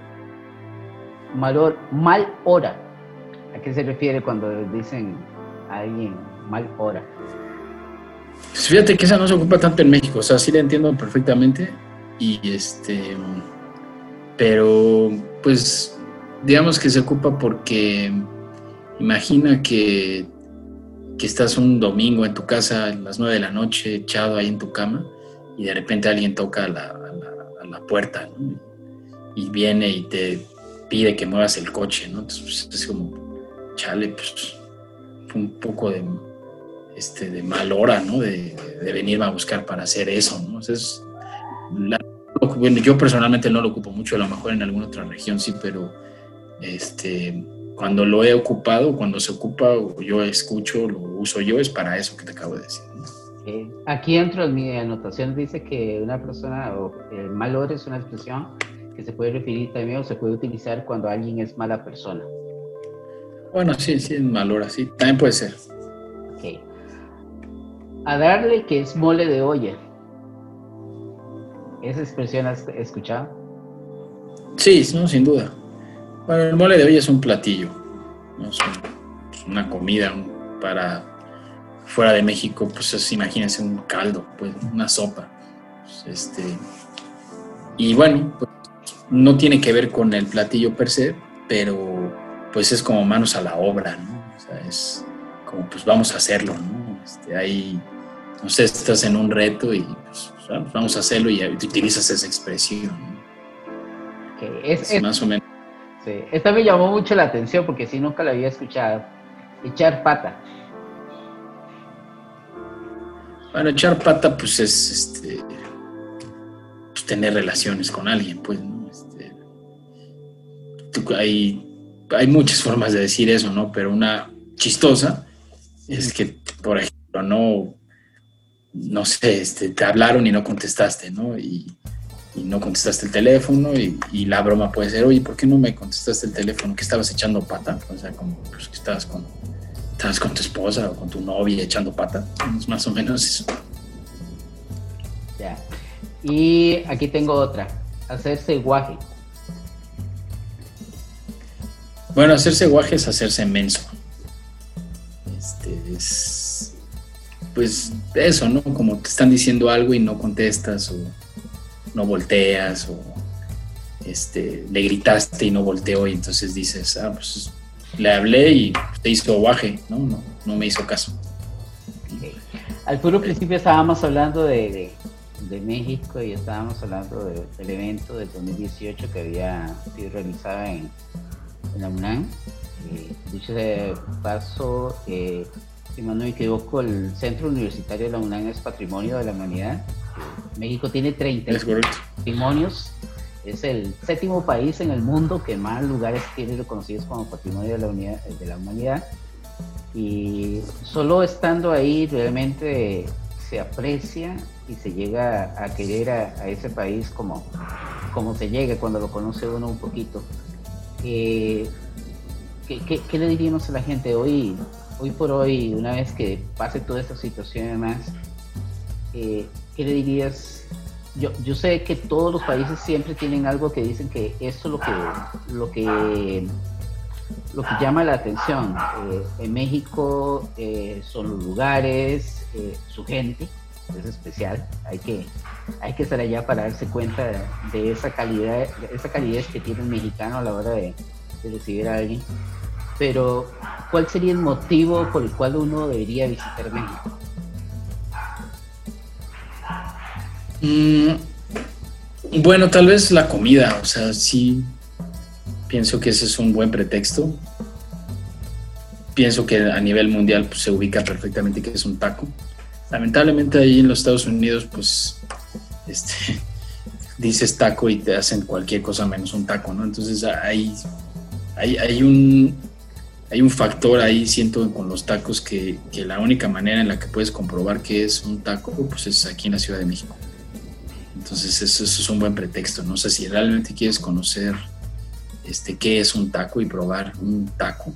mal hora. ¿A qué se refiere cuando dicen a alguien mal hora? Pues fíjate que esa no se ocupa tanto en México, o sea, sí la entiendo perfectamente. Y este. Pero, pues, digamos que se ocupa porque imagina que, que estás un domingo en tu casa a las nueve de la noche echado ahí en tu cama y de repente alguien toca a la, puerta y viene y te pide que muevas el coche, ¿no? Entonces pues, es como, chale, pues un poco de, este, de mal hora, ¿no? De, venirme a buscar para hacer eso, ¿no? Entonces, bueno, yo personalmente no lo ocupo mucho, a lo mejor en alguna otra región sí, pero este, cuando lo he ocupado, cuando se ocupa o yo escucho, lo uso yo, es para eso que te acabo de decir. Aquí dentro de mi anotación dice que una persona o el mal es una expresión que se puede referir también o se puede utilizar cuando alguien es mala persona. Bueno, sí, sí, es mal hora, sí, también puede ser. Ok. A darle que es mole de olla. ¿Esa expresión has escuchado? Sí, no, sin duda. Bueno, el mole de hoy es un platillo, es, una comida para fuera de México, pues es, imagínense un caldo, pues una sopa. este, y bueno, pues, no tiene que ver con el platillo per se, pero pues es como manos a la obra, ¿no? O sea, es como pues vamos a hacerlo, ¿no? Este, ahí, no sé, estás en un reto y pues, vamos a hacerlo y utilizas esa expresión. ¿no? es, más o menos esta me llamó mucho la atención porque sí nunca la había escuchado. Echar pata. Bueno, echar pata pues es este pues, tener relaciones con alguien, pues, ¿no? Este, hay, hay muchas formas de decir eso, ¿no? Pero una chistosa es que, por ejemplo, no, no sé, este, te hablaron y no contestaste, ¿no? Y, y no contestaste el teléfono y, la broma puede ser, oye, ¿por qué no me contestaste el teléfono? ¿Que estabas echando pata? O sea, como pues, que estabas con, estabas con tu esposa o con tu novia echando pata. Es más o menos eso. Ya. Y aquí tengo otra, hacerse guaje. Bueno, hacerse guaje es hacerse menso. Este es, pues eso, ¿no? Como te están diciendo algo y no contestas o no volteas o este, le gritaste y no volteó y entonces dices, ah, pues le hablé y te hizo guaje, ¿no? No, no me hizo caso. Al puro principio estábamos hablando de, de, México y estábamos hablando del evento del 2018 que había sido realizado en, la UNAM. Eh, dicho de paso, eh, si no me equivoco, el Centro Universitario de la UNAM es Patrimonio de la Humanidad. México tiene 30 patrimonios. Es el séptimo país en el mundo que más lugares tiene reconocidos como Patrimonio de la, unidad, de la Humanidad. Y solo estando ahí realmente se aprecia y se llega a querer a, ese país como, como se llega cuando lo conoce uno un poquito. Eh, ¿qué, qué, le diríamos a la gente hoy, hoy por hoy, una vez que pase toda esta situación además? Eh, ¿Qué le dirías? Yo, yo sé que todos los países siempre tienen algo que dicen que esto es lo que, lo que lo que llama la atención. Eh, en México eh, son los lugares, eh, su gente, es especial. Hay que, hay que estar allá para darse cuenta de, esa calidad, esa calidez que tiene un mexicano a la hora de, recibir a alguien. Pero, ¿cuál sería el motivo por el cual uno debería visitar México? Mm, bueno, tal vez la comida, o sea, sí Pienso que ese es un buen pretexto. Pienso que a nivel mundial pues, se ubica perfectamente que es un taco. Lamentablemente ahí en los Estados Unidos, pues, este, dices taco y te hacen cualquier cosa menos un taco, ¿no? Entonces hay, hay, un, hay un factor ahí, siento, con los tacos que, que, la única manera en la que puedes comprobar que es un taco, pues es aquí en la Ciudad de México. Entonces eso, eso es un buen pretexto, ¿no? O sea, si realmente quieres conocer este, qué es un taco y probar un taco.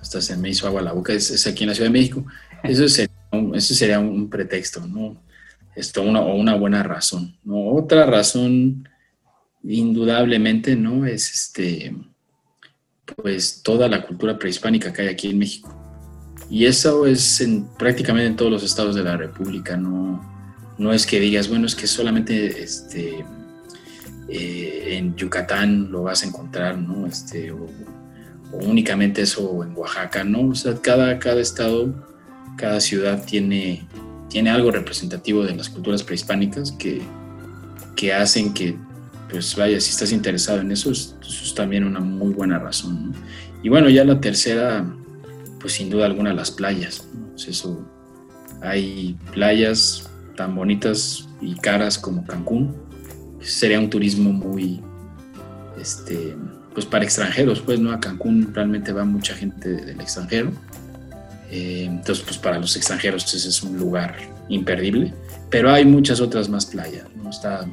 Hasta se me hizo agua la boca, es, aquí en la Ciudad de México. Eso sería un, eso sería un pretexto, ¿no? Esto, una, o una buena razón, ¿no? Otra razón, indudablemente, ¿no? Es este, pues toda la cultura prehispánica que hay aquí en México. Y eso es en, prácticamente en todos los estados de la República, no, no es que digas, bueno, es que solamente este, eh, en Yucatán lo vas a encontrar, ¿no? Este, o, únicamente eso en Oaxaca, ¿no? O sea, cada, cada estado, cada ciudad tiene, tiene algo representativo de las culturas prehispánicas que, que hacen que, pues vaya, si estás interesado en eso, eso es también una muy buena razón, ¿no? Y bueno, ya la tercera, pues sin duda alguna las playas, ¿no? Eso, hay playas tan bonitas y caras como Cancún, sería un turismo muy, este, pues para extranjeros, pues, ¿no? A Cancún realmente va mucha gente del extranjero. Eh, entonces, pues para los extranjeros ese es un lugar imperdible. Pero hay muchas otras más playas, ¿no? Está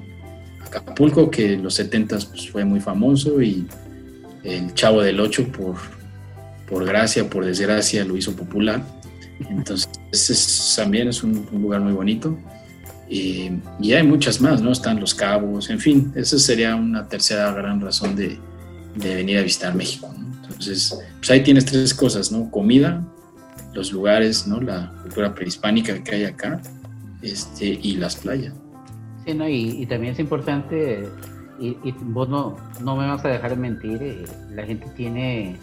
Acapulco, que en los 70 pues, fue muy famoso, y el Chavo del Ocho, por, por gracia, por desgracia, lo hizo popular. Entonces, ese también es un lugar muy bonito. Y, hay muchas más, ¿no? Están los cabos, en fin, esa sería una tercera gran razón de, de venir a visitar México. ¿no? Entonces, pues ahí tienes tres cosas, ¿no? Comida, los lugares, ¿no? La cultura prehispánica que hay acá este, y las playas. Sí, ¿no? y, y también es importante, y, y, vos no, no me vas a dejar de mentir, eh, la gente tiene,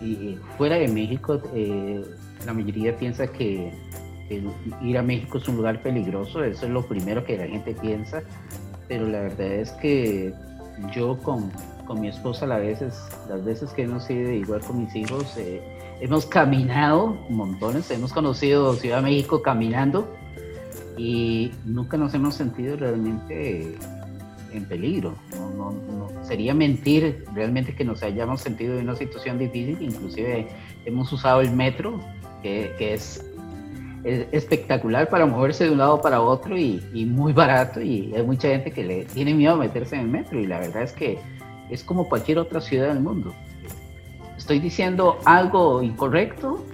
y fuera de México, eh, la mayoría piensa que ir a México es un lugar peligroso, eso es lo primero que la gente piensa, pero la verdad es que yo con, con mi esposa las veces, las veces que hemos ido igual con mis hijos, eh, hemos caminado montones, hemos conocido Ciudad de México caminando y nunca nos hemos sentido realmente en peligro. Sería mentir realmente que nos hayamos sentido en una situación difícil, inclusive hemos usado el metro, que es es espectacular para moverse de un lado para otro y, muy barato y hay mucha gente que le tiene miedo a meterse en el metro y la verdad es que es como cualquier otra ciudad del mundo. ¿Estoy diciendo algo incorrecto?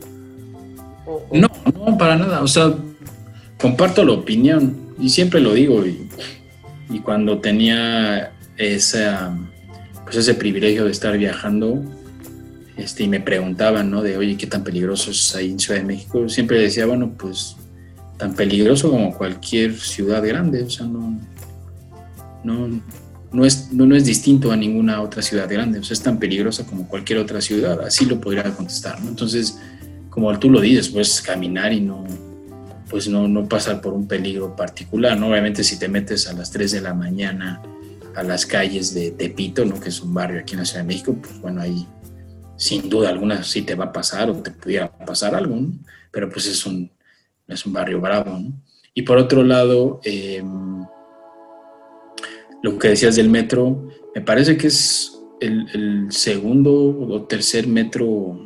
No, no, para nada. O sea, comparto la opinión y siempre lo digo y, y cuando tenía esa, pues ese privilegio de estar viajando, este, y me preguntaban, ¿no? De, oye, ¿qué tan peligroso es ahí en Ciudad de México? Siempre decía, bueno, pues tan peligroso como cualquier ciudad grande, o sea, no, no, no, es, no, es distinto a ninguna otra ciudad grande, o sea, es tan peligrosa como cualquier otra ciudad, así lo podría contestar, ¿no? Entonces, como tú lo dices, puedes caminar y no, pues no, no pasar por un peligro particular, ¿no? Obviamente si te metes a las 3 de la mañana a las calles de Tepito, ¿no? Que es un barrio aquí en la Ciudad de México, pues bueno, ahí sin duda alguna sí te va a pasar o te pudiera pasar algo. Pero pues es un, es un barrio bravo, ¿no? Y por otro lado, em, lo que decías del metro, me parece que es el, segundo o tercer metro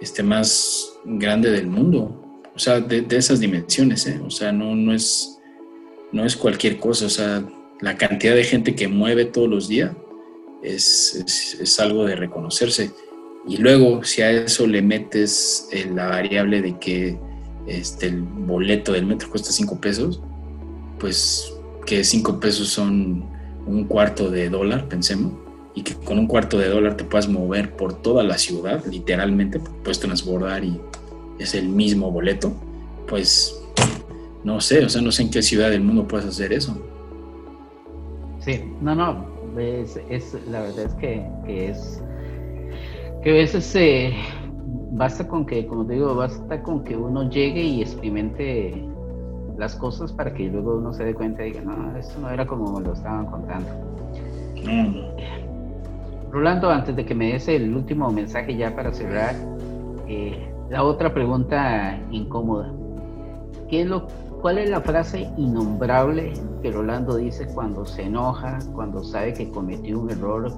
este, más grande del mundo. O sea, de, esas dimensiones, ¿eh? O sea, no, no, es, no es cualquier cosa. O sea, la cantidad de gente que mueve todos los días es, es, algo de reconocerse. Y luego, si a eso le metes la variable de que este, el boleto del metro cuesta 5 pesos, pues que 5 pesos son un cuarto de dólar, pensemos, y que con un cuarto de dólar te puedas mover por toda la ciudad, literalmente, puedes transbordar y es el mismo boleto, pues no sé, o sea, no sé en qué ciudad del mundo puedes hacer eso. Sí, no, no, es, la verdad es que, es que a veces eh, basta con que, como te digo, basta con que uno llegue y experimente las cosas para que luego uno se dé cuenta y diga, no, esto no era como me lo estaban contando. Mm. Rolando, antes de que me des el último mensaje ya para cerrar, eh, la otra pregunta incómoda. ¿Qué es lo, ¿Cuál es la frase innombrable que Rolando dice cuando se enoja, cuando sabe que cometió un error,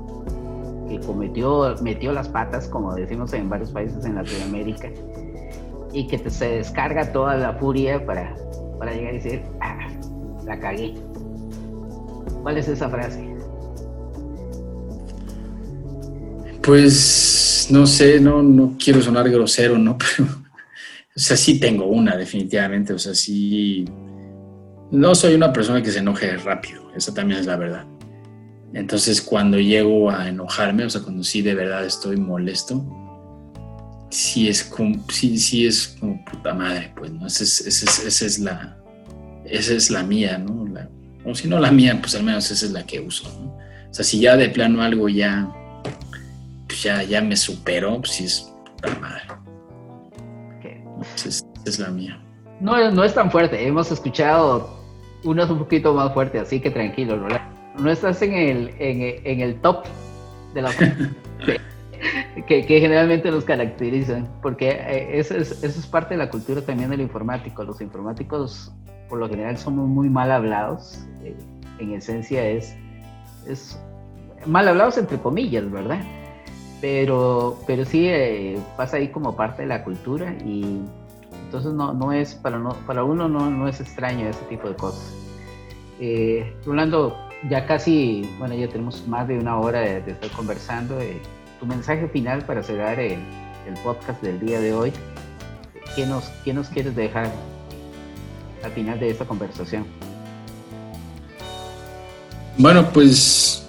que cometió, metió las patas, como decimos en varios países en Latinoamérica, y que se descarga toda la furia para para llegar y decir, ah, la cagué. ¿Cuál es esa frase? Pues no sé, no, no quiero sonar grosero, ¿no? Pero, o sea, sí tengo una, definitivamente. O sea, sí. No soy una persona que se enoje rápido, esa también es la verdad. Entonces, cuando llego a enojarme, o sea, cuando sí de verdad estoy molesto, sí es como, sí, sí es como puta madre, pues, ¿no? Esa es, esa es, la, esa es la mía, ¿no? o si no la mía, pues al menos esa es la que uso, ¿no? O sea, si ya de plano algo ya, pues ya, ya me superó, pues sí es puta madre. Esa es, la mía. No, no es tan fuerte, hemos escuchado unas un poquito más fuerte, así que tranquilo, ¿no? No estás en el, en, el top de la... que, generalmente los caracterizan, porque eh, eso es, eso es parte de la cultura también del informático. Los informáticos por lo general somos muy mal hablados, eh, en esencia es, es mal hablados entre comillas, ¿verdad? Pero, pero sí eh, pasa ahí como parte de la cultura y entonces no, no es, para, no, para uno no, no es extraño ese tipo de cosas. Rolando, ya casi, bueno, ya tenemos más de una hora de, estar conversando. Eh, tu mensaje final para cerrar el, podcast del día de hoy, ¿qué nos, qué nos quieres dejar al final de esta conversación? Bueno, pues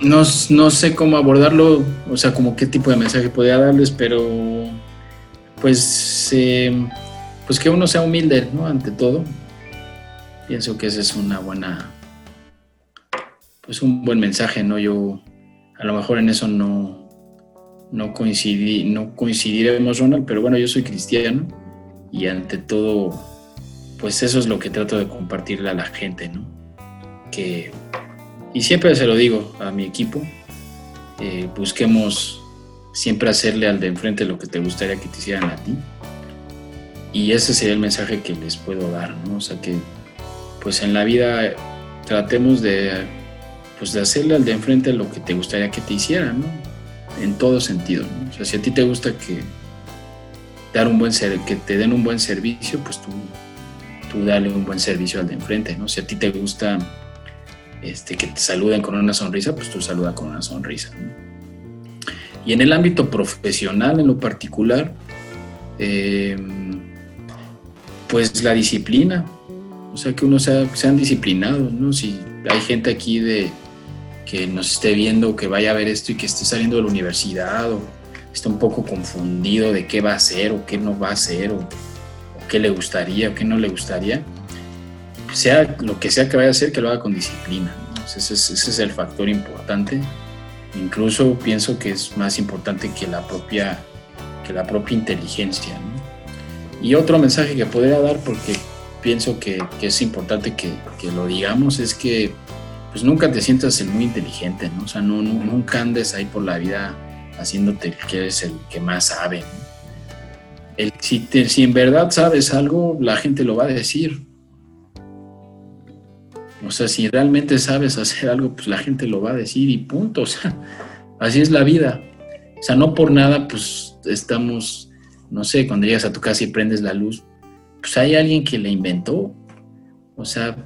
no, no, sé cómo abordarlo, o sea, como qué tipo de mensaje podría darles, pero pues, eh, pues que uno sea humilde, ¿no? Ante todo. Pienso que ese es una buena, pues un buen mensaje, ¿no? Yo a lo mejor en eso no, no coincidí, no coincidiremos, Ronald, pero bueno, yo soy cristiano y ante todo, pues eso es lo que trato de compartirle a la gente, ¿no? Que, y siempre se lo digo a mi equipo, eh, busquemos siempre hacerle al de enfrente lo que te gustaría que te hicieran a ti. Y ese sería el mensaje que les puedo dar, ¿no? O sea que, pues en la vida tratemos de, pues de hacerle al de enfrente lo que te gustaría que te hicieran, ¿no? En todo sentido, ¿no? O sea, si a ti te gusta que dar un buen que te den un buen servicio, pues tú, tú dale un buen servicio al de enfrente, ¿no? Si a ti te gusta este, que te saluden con una sonrisa, pues tú saluda con una sonrisa. Y en el ámbito profesional, en lo particular, em, pues la disciplina, o sea, que uno sea, sean disciplinados, ¿no? Si hay gente aquí de que nos esté viendo, que vaya a ver esto y que esté saliendo de la universidad o está un poco confundido de qué va a hacer o qué no va a hacer o, qué le gustaría o qué no le gustaría, sea lo que sea que vaya a hacer, que lo haga con disciplina. Ese, es, el factor importante. Incluso pienso que es más importante que la propia, que la propia inteligencia. Y otro mensaje que podría dar, porque pienso que, es importante que, lo digamos, es que pues nunca te sientas el muy inteligente, ¿no? O sea, nunca andes ahí por la vida haciéndote que eres el que más sabe. El, si, si en verdad sabes algo, la gente lo va a decir. O sea, si realmente sabes hacer algo, pues la gente lo va a decir y punto. O sea, así es la vida. O sea, no por nada, pues estamos, no sé, cuando llegas a tu casa y prendes la luz, pues hay alguien que la inventó. O sea,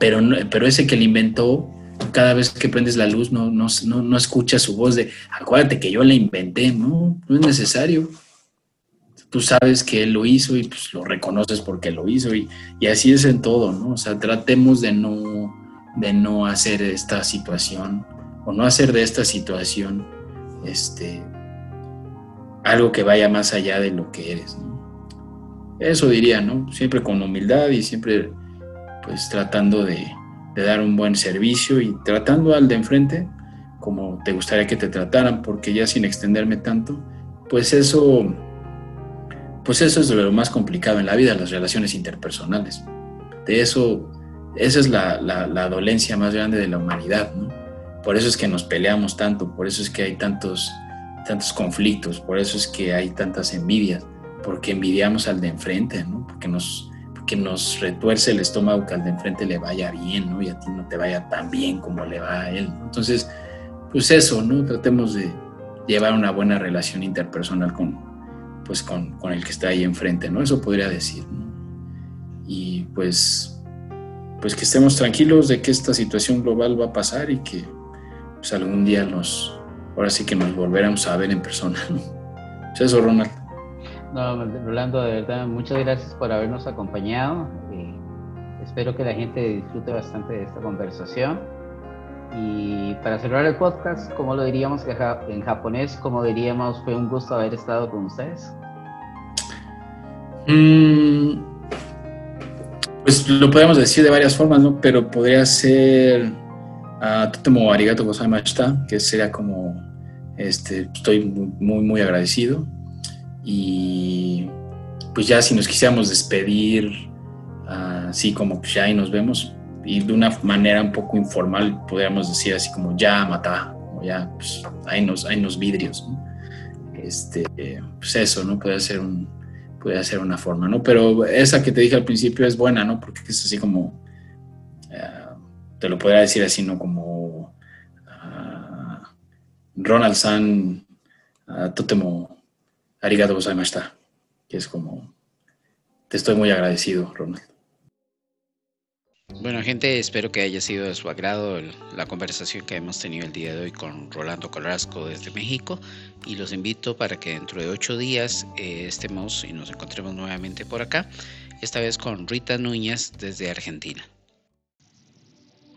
pero, pero ese que la inventó, cada vez que prendes la luz, no, no, no, no escuchas su voz de, acuérdate que yo la inventé, no, no es necesario. Tú sabes que él lo hizo y pues lo reconoces porque lo hizo y, y así es en todo, ¿no? O sea, tratemos de no, de no hacer esta situación o no hacer de esta situación este, algo que vaya más allá de lo que eres. Eso diría, ¿no? Siempre con humildad y siempre pues tratando de, dar un buen servicio y tratando al de enfrente como te gustaría que te trataran, porque ya sin extenderme tanto, pues eso, pues eso es lo más complicado en la vida, las relaciones interpersonales. De eso, esa es la, la dolencia más grande de la humanidad, ¿no? Por eso es que nos peleamos tanto, por eso es que hay tantos, tantos conflictos, por eso es que hay tantas envidias, porque envidiamos al de enfrente, ¿no? Porque nos, porque nos retuerce el estómago que al de enfrente le vaya bien, ¿no? Y a ti no te vaya tan bien como le va a él. Entonces, pues eso, ¿no? Tratemos de llevar una buena relación interpersonal con, pues con, con el que está ahí enfrente, ¿no? Eso podría decir, ¿no? Y pues, pues que estemos tranquilos de que esta situación global va a pasar y que pues algún día nos, ahora sí que nos volveremos a ver en persona. ¿no? Pues eso, Ronald. No, Rolando, de verdad, muchas gracias por habernos acompañado. Eh, espero que la gente disfrute bastante de esta conversación. Y para cerrar el podcast, ¿cómo lo diríamos en japonés? ¿Cómo diríamos, fue un gusto haber estado con ustedes? Mm, pues lo podemos decir de varias formas, ¿no? Pero podría ser a Totemo Arigato Gozaimashita, que sería como, este, estoy muy, muy agradecido. Y pues ya si nos quisiéramos despedir, así como pues ya ahí nos vemos, y de una manera un poco informal, podríamos decir así como ya mata, o ya, pues ahí nos, hay nos vidrios. Este, pues eso, ¿no? Puede ser un, puede ser una forma, ¿no? Pero esa que te dije al principio es buena, ¿no? Porque es así como te lo podría decir así, ¿no? Como uh, Ronald San, uh, Totemo Arigato gozaimashita, que es como, te estoy muy agradecido, Ronald. Bueno, gente, espero que haya sido de su agrado la conversación que hemos tenido el día de hoy con Rolando Colarasco desde México y los invito para que dentro de ocho días eh, estemos y nos encontremos nuevamente por acá, esta vez con Rita Núñez desde Argentina.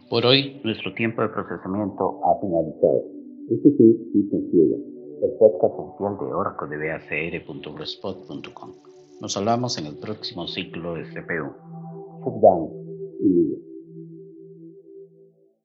Por hoy, nuestro tiempo de procesamiento ha finalizado. Este fue Cita Ciega, el podcast oficial de Oracle de BACR.blogspot.com. Nos hablamos en el próximo ciclo de CPU. Down y